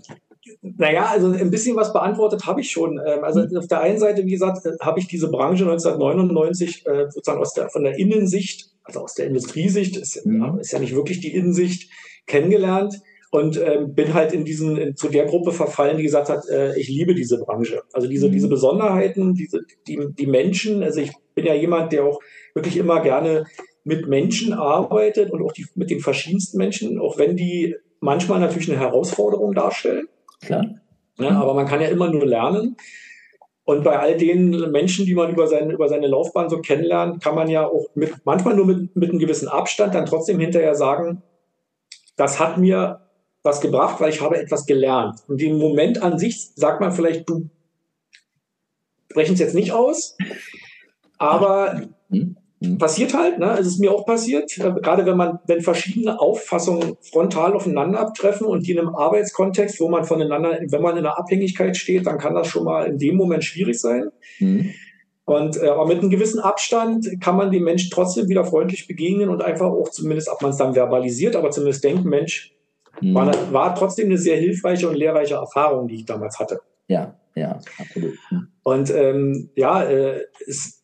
naja, also ein bisschen was beantwortet habe ich schon. Ähm, also mhm. auf der einen Seite, wie gesagt, äh, habe ich diese Branche 1999 äh, sozusagen aus der, von der Innensicht, also aus der Industriesicht, ist, mhm. ist ja nicht wirklich die Innensicht, kennengelernt und ähm, bin halt in diesen in, zu der Gruppe verfallen, die gesagt hat, äh, ich liebe diese Branche. Also diese, mhm. diese Besonderheiten, diese, die, die Menschen, also ich bin ja jemand, der auch wirklich immer gerne mit Menschen arbeitet und auch die, mit den verschiedensten Menschen, auch wenn die manchmal natürlich eine Herausforderung darstellen. Klar. Ja, aber man kann ja immer nur lernen. Und bei all den Menschen, die man über seine, über seine Laufbahn so kennenlernt, kann man ja auch mit, manchmal nur mit, mit einem gewissen Abstand dann trotzdem hinterher sagen, das hat mir was gebracht, weil ich habe etwas gelernt. Und den Moment an sich sagt man vielleicht, du sprechen es jetzt nicht aus, aber mhm. Passiert halt, ne? Es ist mir auch passiert, äh, gerade wenn man, wenn verschiedene Auffassungen frontal aufeinander treffen und die in einem Arbeitskontext, wo man voneinander, wenn man in einer Abhängigkeit steht, dann kann das schon mal in dem Moment schwierig sein. Mhm. Und äh, aber mit einem gewissen Abstand kann man dem Menschen trotzdem wieder freundlich begegnen und einfach auch zumindest, ob man es dann verbalisiert, aber zumindest denken, Mensch, mhm. war, war trotzdem eine sehr hilfreiche und lehrreiche Erfahrung, die ich damals hatte. Ja, ja, absolut. Mhm. Und ähm, ja, äh, es,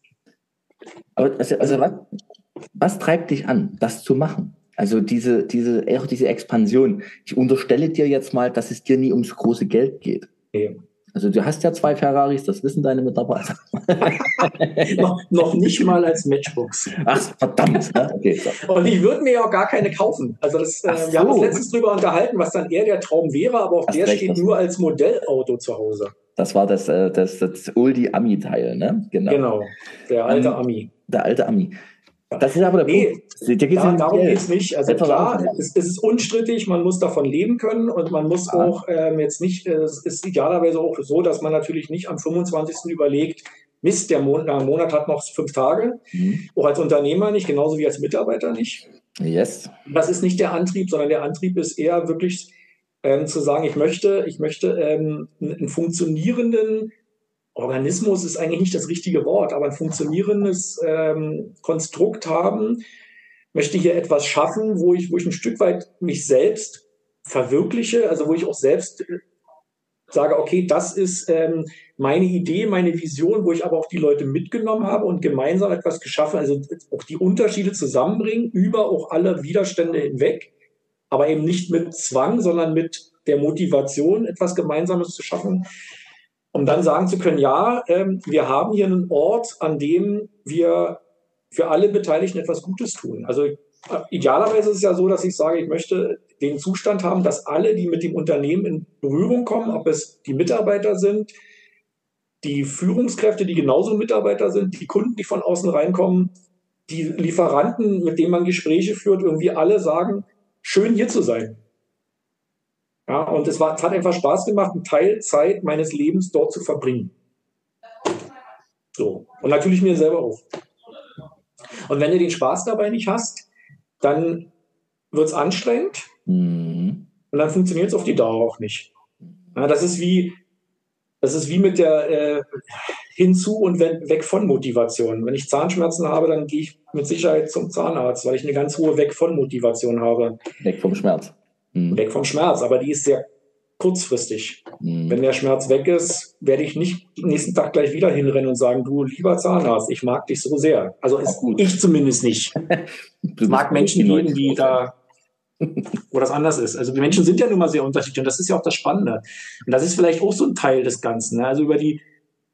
aber also, also was, was treibt dich an, das zu machen? Also diese, diese, auch diese Expansion. Ich unterstelle dir jetzt mal, dass es dir nie ums große Geld geht. Okay. Also du hast ja zwei Ferraris, das wissen deine Mitarbeiter. *laughs* noch, noch, nicht mal als Matchbox. Ach, verdammt. Ne? Okay, so. Und ich würde mir ja auch gar keine kaufen. Also das, äh, so. wir haben uns letztens drüber unterhalten, was dann eher der Traum wäre, aber auch Hast der recht, steht nur als Modellauto zu Hause. Das war das, äh, das, das Oldie-Ami-Teil, ne? Genau. genau, der alte ähm, Ami. Der alte Ami. Das ist aber der nee, Punkt. Da, darum geht es nicht. Also klar, es, es, ist unstrittig, man muss davon leben können und man muss ah. auch ähm, jetzt nicht, äh, es ist idealerweise auch so, dass man natürlich nicht am 25. überlegt, Mist, der Monat, der Monat hat noch fünf Tage. Mhm. Auch als Unternehmer nicht, genauso wie als Mitarbeiter nicht. Yes. Das ist nicht der Antrieb, sondern der Antrieb ist eher wirklich ähm, zu sagen, ich möchte, ich möchte ähm, einen funktionierenden Organismus ist eigentlich nicht das richtige Wort, aber ein funktionierendes ähm, Konstrukt haben, möchte hier etwas schaffen, wo ich, wo ich ein Stück weit mich selbst verwirkliche, also wo ich auch selbst äh, sage, okay, das ist ähm, meine Idee, meine Vision, wo ich aber auch die Leute mitgenommen habe und gemeinsam etwas geschaffen, also auch die Unterschiede zusammenbringen, über auch alle Widerstände hinweg, aber eben nicht mit Zwang, sondern mit der Motivation, etwas Gemeinsames zu schaffen, um dann sagen zu können, ja, ähm, wir haben hier einen Ort, an dem wir für alle Beteiligten etwas Gutes tun. Also äh, idealerweise ist es ja so, dass ich sage, ich möchte den Zustand haben, dass alle, die mit dem Unternehmen in Berührung kommen, ob es die Mitarbeiter sind, die Führungskräfte, die genauso Mitarbeiter sind, die Kunden, die von außen reinkommen, die Lieferanten, mit denen man Gespräche führt, irgendwie alle sagen, schön hier zu sein. Ja, und es, war, es hat einfach Spaß gemacht, einen Teil Zeit meines Lebens dort zu verbringen. So. Und natürlich mir selber auch. Und wenn du den Spaß dabei nicht hast, dann wird es anstrengend mhm. und dann funktioniert es auf die Dauer auch nicht. Ja, das ist wie, das ist wie mit der äh, hinzu und weg von Motivation. Wenn ich Zahnschmerzen habe, dann gehe ich mit Sicherheit zum Zahnarzt, weil ich eine ganz hohe Weg von Motivation habe. Weg vom Schmerz. Mhm. Weg vom Schmerz, aber die ist sehr kurzfristig. Mhm. Wenn der Schmerz weg ist, werde ich nicht nächsten Tag gleich wieder hinrennen und sagen, du lieber Zahnarzt, ich mag dich so sehr. Also ich zumindest nicht. *laughs* Es mag Menschen geben, die da wo das anders ist. Also die Menschen sind ja nun mal sehr unterschiedlich und das ist ja auch das Spannende. Und das ist vielleicht auch so ein Teil des Ganzen. Ne? Also über die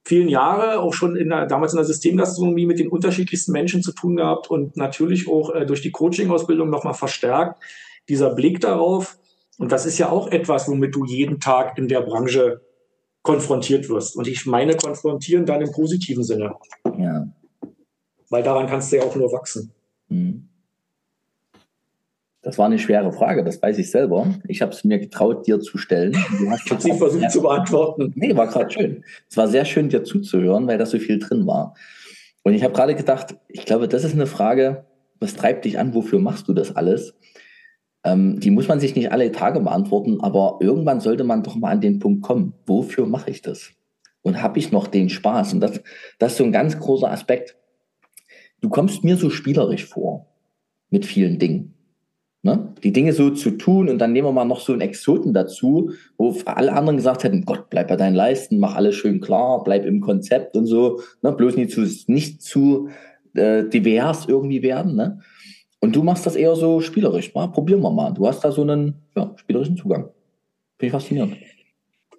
vielen Jahre auch schon in der, damals in der Systemgastronomie mit den unterschiedlichsten Menschen zu tun gehabt und natürlich auch äh, durch die Coaching-Ausbildung nochmal verstärkt dieser Blick darauf. Und das ist ja auch etwas, womit du jeden Tag in der Branche konfrontiert wirst. Und ich meine konfrontieren dann im positiven Sinne. Ja. Weil daran kannst du ja auch nur wachsen. Mhm. Das war eine schwere Frage, das weiß ich selber. Ich habe es mir getraut, dir zu stellen. Du hast sie versucht zu beantworten. Nee, war gerade schön. Es war sehr schön, dir zuzuhören, weil da so viel drin war. Und ich habe gerade gedacht, ich glaube, das ist eine Frage, was treibt dich an, wofür machst du das alles? Ähm, die muss man sich nicht alle Tage beantworten, aber irgendwann sollte man doch mal an den Punkt kommen, wofür mache ich das? Und habe ich noch den Spaß? Und das, das ist so ein ganz großer Aspekt. Du kommst mir so spielerisch vor mit vielen Dingen. Ne? Die Dinge so zu tun und dann nehmen wir mal noch so einen Exoten dazu, wo alle anderen gesagt hätten, Gott, bleib bei deinen Leisten, mach alles schön klar, bleib im Konzept und so, ne? bloß nicht zu, nicht zu äh, divers irgendwie werden. Ne? Und du machst das eher so spielerisch. Mal, probieren wir mal. Du hast da so einen ja, spielerischen Zugang. Finde ich faszinierend.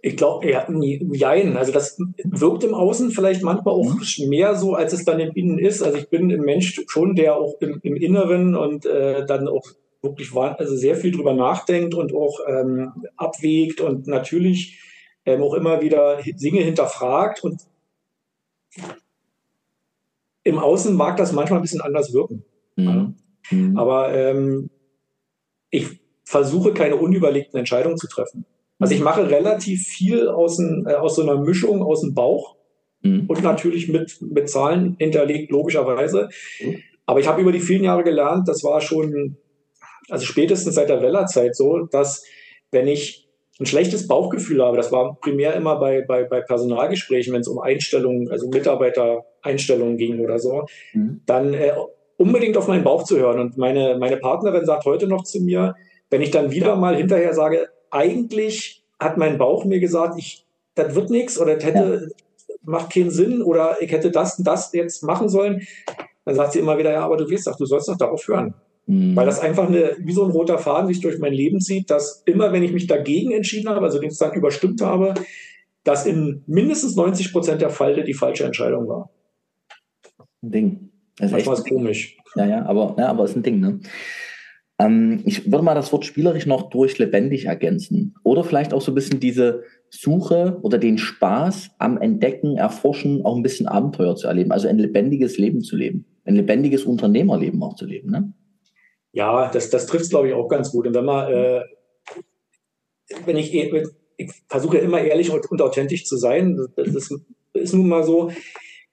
Ich glaube, ja, jein. Also das wirkt im Außen vielleicht manchmal auch mhm. mehr so, als es dann im Innen ist. Also ich bin ein Mensch schon, der auch im, im Inneren und äh, dann auch wirklich also sehr viel drüber nachdenkt und auch ähm, abwägt und natürlich ähm, auch immer wieder Dinge hinterfragt. Und im Außen mag das manchmal ein bisschen anders wirken. Mhm. Mhm. Aber ähm, ich versuche keine unüberlegten Entscheidungen zu treffen. Also ich mache relativ viel aus, ein, äh, aus so einer Mischung aus dem Bauch mhm. und natürlich mit, mit Zahlen hinterlegt, logischerweise. Mhm. Aber ich habe über die vielen Jahre gelernt, das war schon also spätestens seit der Wellerzeit so, dass wenn ich ein schlechtes Bauchgefühl habe, das war primär immer bei, bei, bei Personalgesprächen, wenn es um Einstellungen, also Mitarbeitereinstellungen ging oder so, mhm. dann äh, unbedingt auf meinen Bauch zu hören. Und meine, meine Partnerin sagt heute noch zu mir, wenn ich dann wieder mal hinterher sage, eigentlich hat mein Bauch mir gesagt, ich, das wird nichts oder das hätte, ja. macht keinen Sinn oder ich hätte das und das jetzt machen sollen, dann sagt sie immer wieder, ja, aber du wirst doch, du sollst doch darauf hören. Mhm. Weil das einfach eine, wie so ein roter Faden sich durch mein Leben zieht, dass immer, wenn ich mich dagegen entschieden habe, also den Stand überstimmt habe, dass in mindestens 90 Prozent der Fälle die falsche Entscheidung war. Ein Ding. Das ist Manchmal ist komisch. Ja, ja, aber, ja, aber ist ein Ding, ne? Ähm, ich würde mal das Wort spielerisch noch durch lebendig ergänzen. Oder vielleicht auch so ein bisschen diese Suche oder den Spaß am Entdecken, Erforschen, auch ein bisschen Abenteuer zu erleben. Also ein lebendiges Leben zu leben. Ein lebendiges Unternehmerleben auch zu leben, ne? Ja, das, das trifft es, glaube ich, auch ganz gut. Und wenn man, äh, wenn ich, ich versuche immer ehrlich und, authentisch zu sein, das ist nun mal so.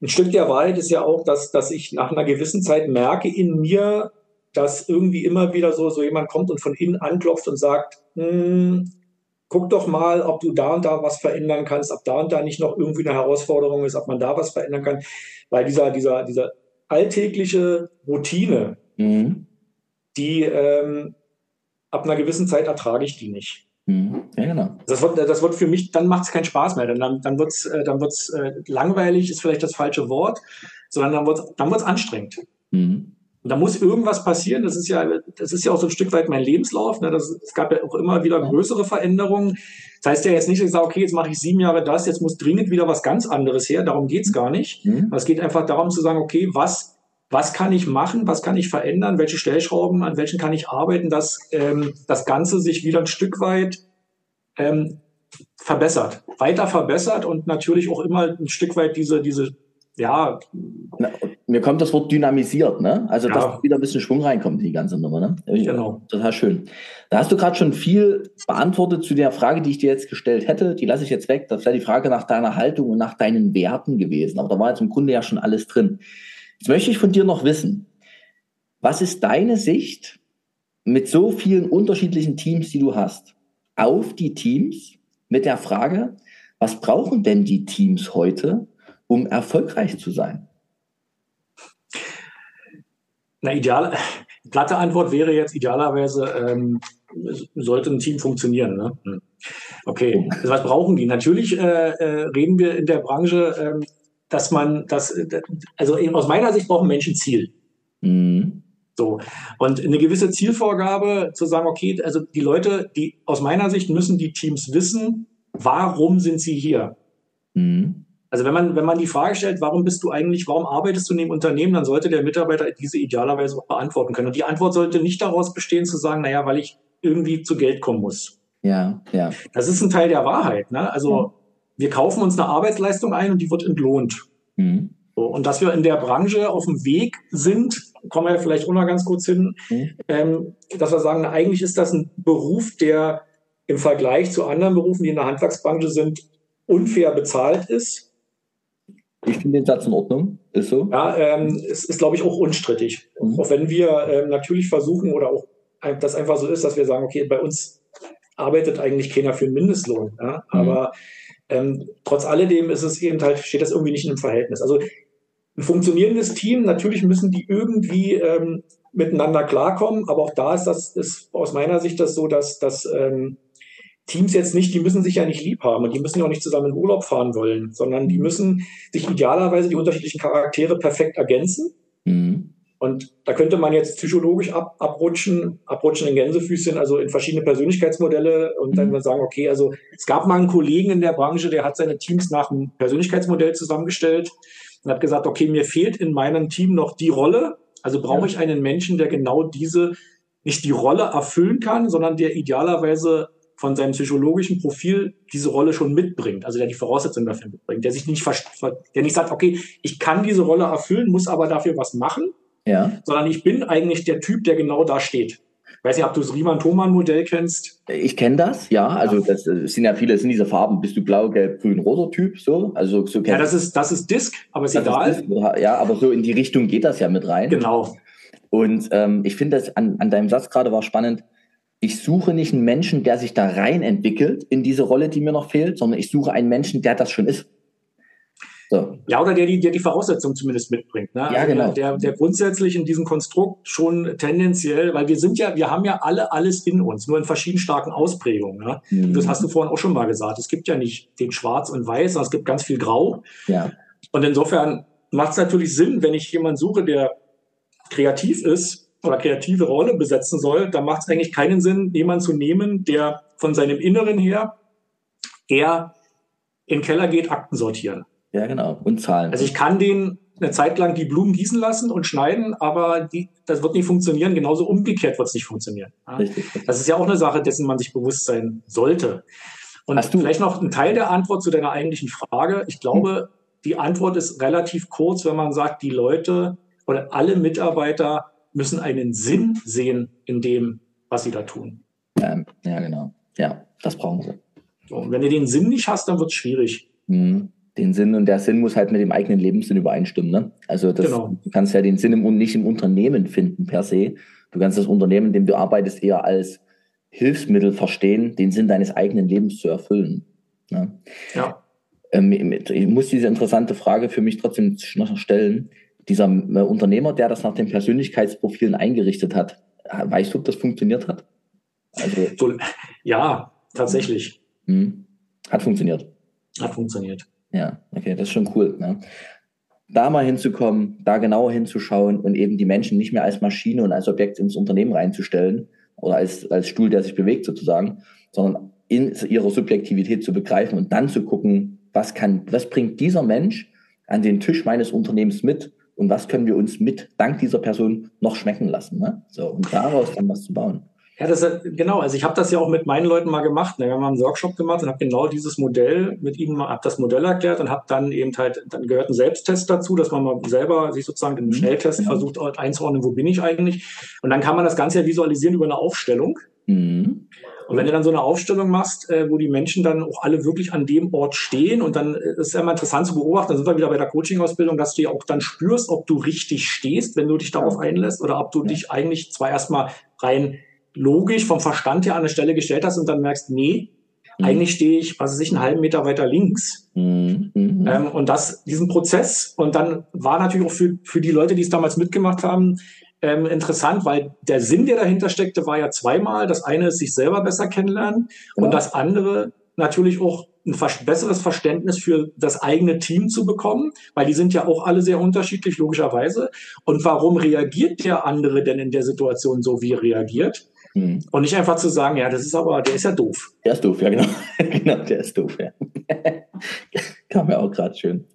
Ein Stück der Wahrheit ist ja auch, dass, dass ich nach einer gewissen Zeit merke in mir, dass irgendwie immer wieder so, so jemand kommt und von innen anklopft und sagt, hm, guck doch mal, ob du da und da was verändern kannst, ob da und da nicht noch irgendwie eine Herausforderung ist, ob man da was verändern kann. Weil dieser, dieser, dieser alltägliche Routine, mhm die ähm, ab einer gewissen Zeit ertrage ich die nicht. Mhm. Ja, genau. Das wird, das wird für mich, dann macht es keinen Spaß mehr. Dann, dann wird es äh, dann wird's, äh, langweilig, ist vielleicht das falsche Wort, sondern dann wird es dann wird's anstrengend. Mhm. Und da muss irgendwas passieren. Das ist ja, das ist ja auch so ein Stück weit mein Lebenslauf. Ne? Das, es gab ja auch immer wieder größere Veränderungen. Das heißt ja jetzt nicht, dass ich sage, okay, jetzt mache ich sieben Jahre das, jetzt muss dringend wieder was ganz anderes her. Darum geht's gar nicht. Mhm. Es geht einfach darum zu sagen, okay, was, was kann ich machen, was kann ich verändern, welche Stellschrauben, an welchen kann ich arbeiten, dass ähm, das Ganze sich wieder ein Stück weit ähm, verbessert, weiter verbessert und natürlich auch immer ein Stück weit diese, diese ja. Na, mir kommt das Wort dynamisiert, ne? Also, ja. dass wieder ein bisschen Schwung reinkommt in die ganze Nummer, ne? Genau. Total schön. Da hast du gerade schon viel beantwortet zu der Frage, die ich dir jetzt gestellt hätte. Die lasse ich jetzt weg. Das wäre die Frage nach deiner Haltung und nach deinen Werten gewesen. Aber da war jetzt im Grunde ja schon alles drin. Jetzt möchte ich von dir noch wissen, was ist deine Sicht mit so vielen unterschiedlichen Teams, die du hast, auf die Teams mit der Frage, was brauchen denn die Teams heute, um erfolgreich zu sein? Na, ideal, platte Antwort wäre jetzt idealerweise, ähm, sollte ein Team funktionieren. Ne? Hm. Okay, also was brauchen die? Natürlich äh, äh, reden wir in der Branche, äh, dass man das, also aus meiner Sicht brauchen Menschen Ziel. Mhm. So. Und eine gewisse Zielvorgabe zu sagen, okay, also die Leute, die aus meiner Sicht müssen die Teams wissen, warum sind sie hier? Mhm. Also wenn man, wenn man die Frage stellt, warum bist du eigentlich, warum arbeitest du in dem Unternehmen, dann sollte der Mitarbeiter diese idealerweise auch beantworten können. Und die Antwort sollte nicht daraus bestehen, zu sagen, naja, weil ich irgendwie zu Geld kommen muss. Ja, ja. Das ist ein Teil der Wahrheit. Ne? Also ja. Wir kaufen uns eine Arbeitsleistung ein und die wird entlohnt. Mhm. So, und dass wir in der Branche auf dem Weg sind, kommen wir vielleicht auch noch ganz kurz hin, mhm. ähm, dass wir sagen, na, eigentlich ist das ein Beruf, der im Vergleich zu anderen Berufen, die in der Handwerksbranche sind, unfair bezahlt ist. Ich finde den Satz in Ordnung. Ist so. Ja, ähm, es ist, glaube ich, auch unstrittig. Mhm. Auch wenn wir ähm, natürlich versuchen oder auch das einfach so ist, dass wir sagen, okay, bei uns arbeitet eigentlich keiner für einen Mindestlohn. Ja? Mhm. Ähm, trotz alledem ist es eben halt, steht das irgendwie nicht in einem Verhältnis. Also ein funktionierendes Team, natürlich müssen die irgendwie ähm, miteinander klarkommen, aber auch da ist das ist aus meiner Sicht das so, dass, dass ähm, Teams jetzt nicht, die müssen sich ja nicht lieb haben und die müssen ja auch nicht zusammen in Urlaub fahren wollen, sondern die müssen sich idealerweise die unterschiedlichen Charaktere perfekt ergänzen. Mhm. Und da könnte man jetzt psychologisch ab, abrutschen, abrutschen in Gänsefüßchen, also in verschiedene Persönlichkeitsmodelle und dann mhm. sagen, okay, also es gab mal einen Kollegen in der Branche, der hat seine Teams nach einem Persönlichkeitsmodell zusammengestellt und hat gesagt, okay, mir fehlt in meinem Team noch die Rolle, also brauche ich einen Menschen, der genau diese, nicht die Rolle erfüllen kann, sondern der idealerweise von seinem psychologischen Profil diese Rolle schon mitbringt, also der die Voraussetzungen dafür mitbringt, der sich nicht, der nicht sagt, okay, ich kann diese Rolle erfüllen, muss aber dafür was machen, ja. sondern ich bin eigentlich der Typ, der genau da steht. Ich weiß nicht, ob du das Riemann-Thomann-Modell kennst. Ich kenne das, ja. Also das, das, sind ja viele, sind diese Farben. Bist du blau, gelb, grün, roter Typ, so? Also so Ja, das ist das ist Disk, aber ist das egal. Ist ja, aber so in die Richtung geht das ja mit rein. Genau. Und ähm, ich finde das an, an deinem Satz gerade war spannend ich suche nicht einen Menschen, der sich da rein entwickelt in diese Rolle, die mir noch fehlt, sondern ich suche einen Menschen, der das schon ist. So. Ja, oder der die, der die Voraussetzungen zumindest mitbringt. Ne? Ja, also genau. Der, der grundsätzlich in diesem Konstrukt schon tendenziell, weil wir sind ja, wir haben ja alle alles in uns, nur in verschieden starken Ausprägungen. Ne? Mhm. Das hast du vorhin auch schon mal gesagt. Es gibt ja nicht den Schwarz und Weiß, sondern es gibt ganz viel Grau. Ja. Und insofern macht es natürlich Sinn, wenn ich jemanden suche, der kreativ ist, oder kreative Rolle besetzen soll, dann macht es eigentlich keinen Sinn, jemanden zu nehmen, der von seinem Inneren her eher in den Keller geht, Akten sortieren. Ja, genau. Und Zahlen. Also ich kann den eine Zeit lang die Blumen gießen lassen und schneiden, aber die, das wird nicht funktionieren. Genauso umgekehrt wird es nicht funktionieren. Ja? Richtig, richtig. Das ist ja auch eine Sache, dessen man sich bewusst sein sollte. Und vielleicht noch ein Teil der Antwort zu deiner eigentlichen Frage. Ich glaube, hm. die Antwort ist relativ kurz, wenn man sagt, die Leute oder alle Mitarbeiter müssen einen Sinn sehen in dem, was sie da tun. Ja, ja genau. Ja, das brauchen sie. So, und wenn du den Sinn nicht hast, dann wird es schwierig. Mhm. Den Sinn und der Sinn muss halt mit dem eigenen Lebenssinn übereinstimmen. Ne? Also das, genau. du kannst ja den Sinn im, nicht im Unternehmen finden per se. Du kannst das Unternehmen, in dem du arbeitest, eher als Hilfsmittel verstehen, den Sinn deines eigenen Lebens zu erfüllen. Ne? Ja. Ähm, ich muss diese interessante Frage für mich trotzdem noch stellen dieser äh, Unternehmer, der das nach den Persönlichkeitsprofilen eingerichtet hat, Weißt du, ob das funktioniert hat? Also, so, ja, tatsächlich. Hm. Hat funktioniert. Hat funktioniert. Ja, okay, das ist schon cool. Ne? Da mal hinzukommen, da genauer hinzuschauen und eben die Menschen nicht mehr als Maschine und als Objekt ins Unternehmen reinzustellen oder als, als Stuhl, der sich bewegt sozusagen, sondern in ihrer Subjektivität zu begreifen und dann zu gucken, was kann, was bringt dieser Mensch an den Tisch meines Unternehmens mit und was können wir uns mit dank dieser Person noch schmecken lassen. Ne? So, und daraus dann was zu bauen. Ja, das genau. Also ich habe das ja auch mit meinen Leuten mal gemacht. Ne? Wir haben mal einen Workshop gemacht und habe genau dieses Modell mit ihnen mal, habe das Modell erklärt und habe dann eben halt, dann gehört ein Selbsttest dazu, dass man mal selber sich sozusagen im mhm. Schnelltest mhm. versucht einzuordnen, wo bin ich eigentlich. Und dann kann man das Ganze ja visualisieren über eine Aufstellung. Mhm. Und wenn du dann so eine Aufstellung machst, äh, wo die Menschen dann auch alle wirklich an dem Ort stehen und dann äh, ist es ja immer interessant zu beobachten, dann sind wir wieder bei der Coaching-Ausbildung, dass du ja auch dann spürst, ob du richtig stehst, wenn du dich darauf einlässt oder ob du dich eigentlich zwar erstmal rein logisch vom Verstand her an eine Stelle gestellt hast und dann merkst, nee, mhm. eigentlich stehe ich, was weiß ich, einen halben Meter weiter links. Mhm. Ähm, und das, diesen Prozess, und dann war natürlich auch für, für die Leute, die es damals mitgemacht haben, ähm, interessant, weil der Sinn, der dahinter steckte, war ja zweimal. Das eine ist sich selber besser kennenlernen genau. und das andere natürlich auch ein besseres Verständnis für das eigene Team zu bekommen, weil die sind ja auch alle sehr unterschiedlich, logischerweise. Und warum reagiert der andere denn in der Situation so, wie er reagiert? Hm. Und nicht einfach zu sagen, ja, das ist aber, der ist ja doof. Der ist doof, ja, genau. *laughs* genau, der ist doof, ja. *laughs* Kam mir auch gerade schön.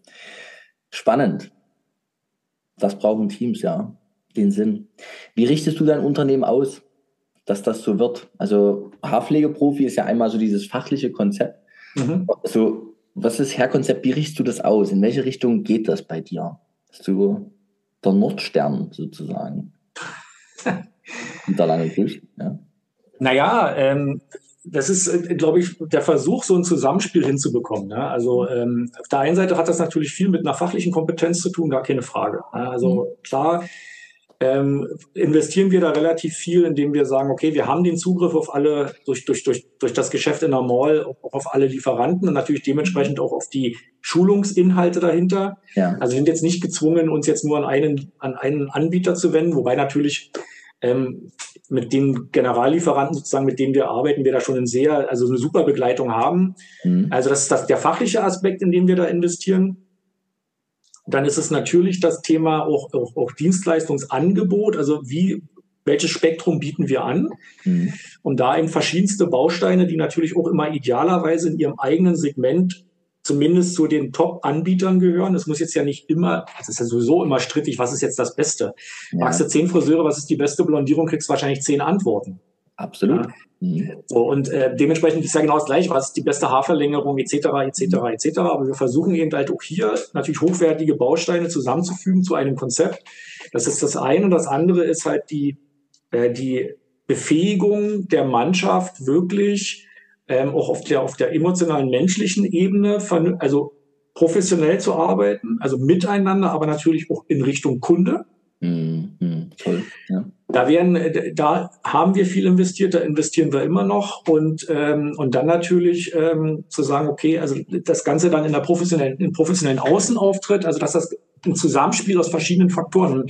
Spannend. Das brauchen Teams, ja den Sinn. Wie richtest du dein Unternehmen aus, dass das so wird? Also Haarpflegeprofi ist ja einmal so dieses fachliche Konzept. Mhm. So, was ist Herrkonzept? Wie richtest du das aus? In welche Richtung geht das bei dir? Bist du der Nordstern sozusagen? *laughs* Und da lange grüßt, ja. Naja, ähm, das ist, äh, glaube ich, der Versuch, so ein Zusammenspiel hinzubekommen. Ja? Also ähm, auf der einen Seite hat das natürlich viel mit einer fachlichen Kompetenz zu tun, gar keine Frage. Ja? Also mhm. klar, ähm, investieren wir da relativ viel, indem wir sagen, okay, wir haben den Zugriff auf alle, durch, durch, durch, durch das Geschäft in der Mall, auch auf alle Lieferanten und natürlich dementsprechend auch auf die Schulungsinhalte dahinter. Ja. Also wir sind jetzt nicht gezwungen, uns jetzt nur an einen, an einen Anbieter zu wenden, wobei natürlich ähm, mit den Generallieferanten sozusagen, mit denen wir arbeiten, wir da schon eine sehr, also eine super Begleitung haben. Mhm. Also das ist das, der fachliche Aspekt, in dem wir da investieren. Dann ist es natürlich das Thema auch, auch, auch Dienstleistungsangebot, also wie welches Spektrum bieten wir an? Mhm. Und da eben verschiedenste Bausteine, die natürlich auch immer idealerweise in ihrem eigenen Segment zumindest zu den Top-Anbietern gehören. Es muss jetzt ja nicht immer, es ist ja sowieso immer strittig, was ist jetzt das Beste? Ja. Magst du zehn Friseure, was ist die beste Blondierung, kriegst wahrscheinlich zehn Antworten. Absolut. Ja. Mhm. So, und äh, dementsprechend ist ja genau das gleiche, was ist die beste Haarverlängerung etc. etc. etc. Aber wir versuchen eben halt auch hier natürlich hochwertige Bausteine zusammenzufügen zu einem Konzept. Das ist das eine. Und das andere ist halt die, äh, die Befähigung der Mannschaft wirklich ähm, auch auf der, auf der emotionalen, menschlichen Ebene, also professionell zu arbeiten, also miteinander, aber natürlich auch in Richtung Kunde. Mhm, mhm toll, ja. Da werden, da haben wir viel investiert, da investieren wir immer noch und ähm, und dann natürlich ähm, zu sagen, okay, also das Ganze dann in der professionellen, in professionellen Außenauftritt, also dass das ein Zusammenspiel aus verschiedenen Faktoren.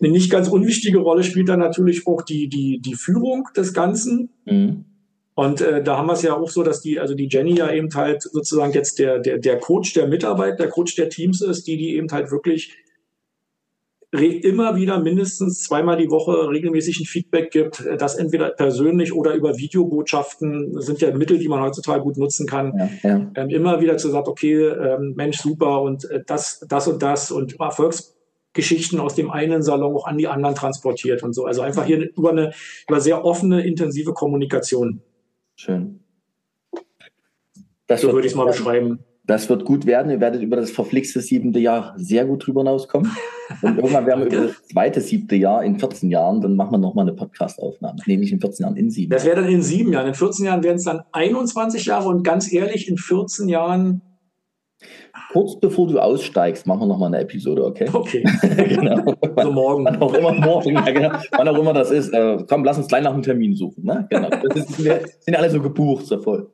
Eine nicht ganz unwichtige Rolle spielt dann natürlich auch die die die Führung des Ganzen. Mhm. Und äh, da haben wir es ja auch so, dass die, also die Jenny ja eben halt sozusagen jetzt der, der, der Coach der Mitarbeit, der Coach der Teams ist, die, die eben halt wirklich immer wieder mindestens zweimal die Woche regelmäßig ein Feedback gibt, äh, das entweder persönlich oder über Videobotschaften sind ja Mittel, die man heutzutage gut nutzen kann. Ja, ja. Ähm, immer wieder zu sagen, okay, ähm, Mensch, super und äh, das, das und das und Erfolgsgeschichten aus dem einen Salon auch an die anderen transportiert und so. Also einfach hier über eine über sehr offene, intensive Kommunikation. Schön. Das so würde ich es mal beschreiben. Das wird gut werden. Ihr werdet über das verflixte siebte Jahr sehr gut drüber hinauskommen. Und irgendwann werden wir *laughs* über das zweite siebte Jahr in 14 Jahren, dann machen wir nochmal eine Podcast-Aufnahme. Nee, nicht in 14 Jahren, in sieben. Das wäre dann in sieben Jahren. In 14 Jahren wären es dann 21 Jahre und ganz ehrlich, in 14 Jahren. Kurz bevor du aussteigst, machen wir nochmal eine Episode, okay? Okay. *laughs* genau. Also morgen. Wann auch immer morgen, ja, genau. Wann auch immer das ist. Äh, komm, lass uns gleich nach einem Termin suchen. Ne? Genau. Das ist, wir sind alle so gebucht, so voll.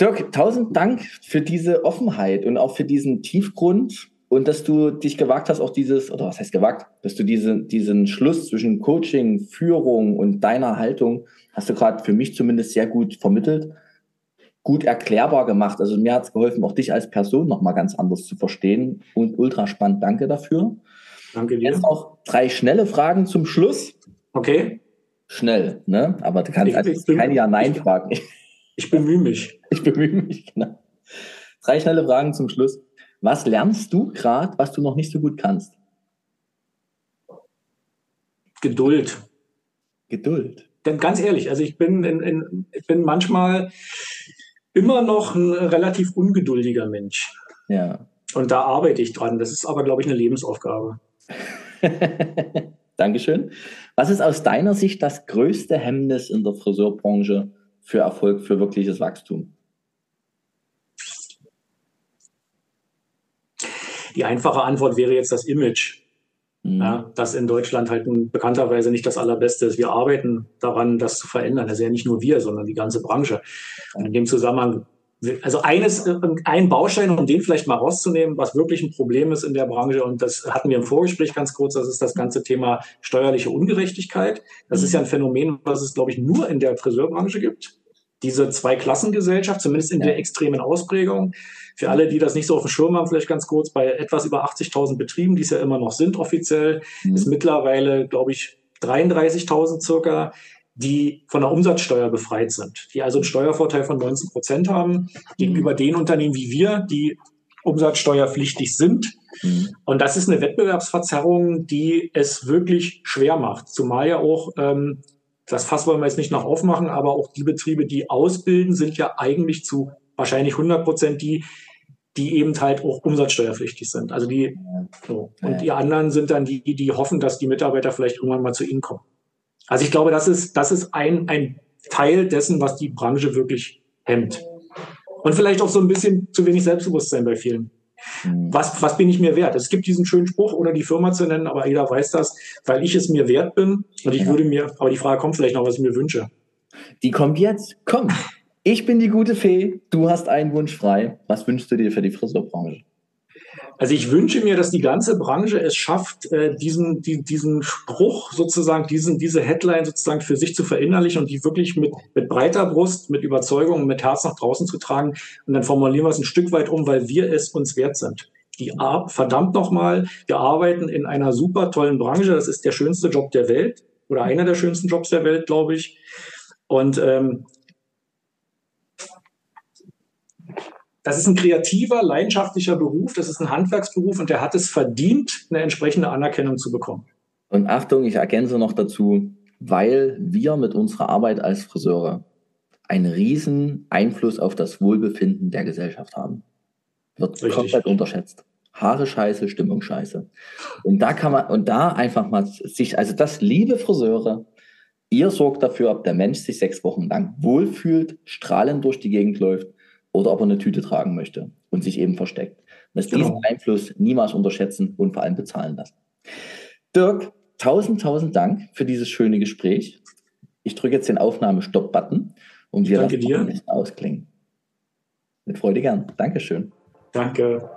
Dirk, tausend Dank für diese Offenheit und auch für diesen Tiefgrund und dass du dich gewagt hast, auch dieses, oder was heißt gewagt, dass du diese, diesen Schluss zwischen Coaching, Führung und deiner Haltung, hast du gerade für mich zumindest sehr gut vermittelt, gut erklärbar gemacht. Also mir hat es geholfen, auch dich als Person nochmal ganz anders zu verstehen und ultra spannend. Danke dafür. Danke dir. Jetzt noch drei schnelle Fragen zum Schluss. Okay. Schnell, ne? Aber du kannst also keine Ja-Nein-Fragen. Ich, ich bemühe mich. *laughs* Ich bemühe mich, genau. Drei schnelle Fragen zum Schluss. Was lernst du gerade, was du noch nicht so gut kannst? Geduld. Geduld. Denn ganz ehrlich, also ich bin, in, in, ich bin manchmal immer noch ein relativ ungeduldiger Mensch. Ja. Und da arbeite ich dran. Das ist aber, glaube ich, eine Lebensaufgabe. *laughs* Dankeschön. Was ist aus deiner Sicht das größte Hemmnis in der Friseurbranche für Erfolg, für wirkliches Wachstum? Die einfache Antwort wäre jetzt das Image. Mhm. Ja, das in Deutschland halt bekannterweise nicht das allerbeste ist. Wir arbeiten daran, das zu verändern. Also ja nicht nur wir, sondern die ganze Branche. Und in dem Zusammenhang, also eines, ein Baustein, um den vielleicht mal rauszunehmen, was wirklich ein Problem ist in der Branche, und das hatten wir im Vorgespräch ganz kurz, das ist das ganze Thema steuerliche Ungerechtigkeit. Das ist ja ein Phänomen, was es, glaube ich, nur in der Friseurbranche gibt. Diese Zwei-Klassengesellschaft, zumindest in der extremen Ausprägung. Für alle, die das nicht so auf dem Schirm haben, vielleicht ganz kurz, bei etwas über 80.000 Betrieben, die es ja immer noch sind offiziell, mhm. ist mittlerweile, glaube ich, 33.000 circa, die von der Umsatzsteuer befreit sind, die also einen Steuervorteil von 19 Prozent haben gegenüber mhm. den Unternehmen wie wir, die umsatzsteuerpflichtig sind. Mhm. Und das ist eine Wettbewerbsverzerrung, die es wirklich schwer macht. Zumal ja auch, ähm, das Fass wollen wir jetzt nicht noch aufmachen, aber auch die Betriebe, die ausbilden, sind ja eigentlich zu wahrscheinlich 100 Prozent die, die eben halt auch umsatzsteuerpflichtig sind. Also die, so. Und die anderen sind dann die, die hoffen, dass die Mitarbeiter vielleicht irgendwann mal zu ihnen kommen. Also ich glaube, das ist, das ist ein, ein Teil dessen, was die Branche wirklich hemmt. Und vielleicht auch so ein bisschen zu wenig Selbstbewusstsein bei vielen. Mhm. Was, was bin ich mir wert? Es gibt diesen schönen Spruch, ohne die Firma zu nennen, aber jeder weiß das, weil ich es mir wert bin. Und ich ja. würde mir, aber die Frage kommt vielleicht noch, was ich mir wünsche. Die kommt jetzt. Komm. Ich bin die gute Fee, du hast einen Wunsch frei. Was wünschst du dir für die Friseurbranche? Also ich wünsche mir, dass die ganze Branche es schafft, äh, diesen, die, diesen Spruch sozusagen, diesen, diese Headline sozusagen für sich zu verinnerlichen und die wirklich mit, mit breiter Brust, mit Überzeugung, mit Herz nach draußen zu tragen. Und dann formulieren wir es ein Stück weit um, weil wir es uns wert sind. Die verdammt nochmal, wir arbeiten in einer super tollen Branche. Das ist der schönste Job der Welt oder einer der schönsten Jobs der Welt, glaube ich. Und ähm, Das ist ein kreativer, leidenschaftlicher Beruf, das ist ein Handwerksberuf und der hat es verdient, eine entsprechende Anerkennung zu bekommen. Und Achtung, ich ergänze noch dazu, weil wir mit unserer Arbeit als Friseure einen riesen Einfluss auf das Wohlbefinden der Gesellschaft haben. Wird Richtig. komplett unterschätzt. Haare scheiße, Stimmung scheiße. Und da kann man, und da einfach mal sich, also das, liebe Friseure, ihr sorgt dafür, ob der Mensch sich sechs Wochen lang wohlfühlt, strahlend durch die Gegend läuft oder ob er eine Tüte tragen möchte und sich eben versteckt. dass genau. diesen Einfluss niemals unterschätzen und vor allem bezahlen lassen. Dirk, tausend, tausend Dank für dieses schöne Gespräch. Ich drücke jetzt den Aufnahme-Stopp-Button und wir dir. ausklingen. Mit Freude gern. Dankeschön. Danke.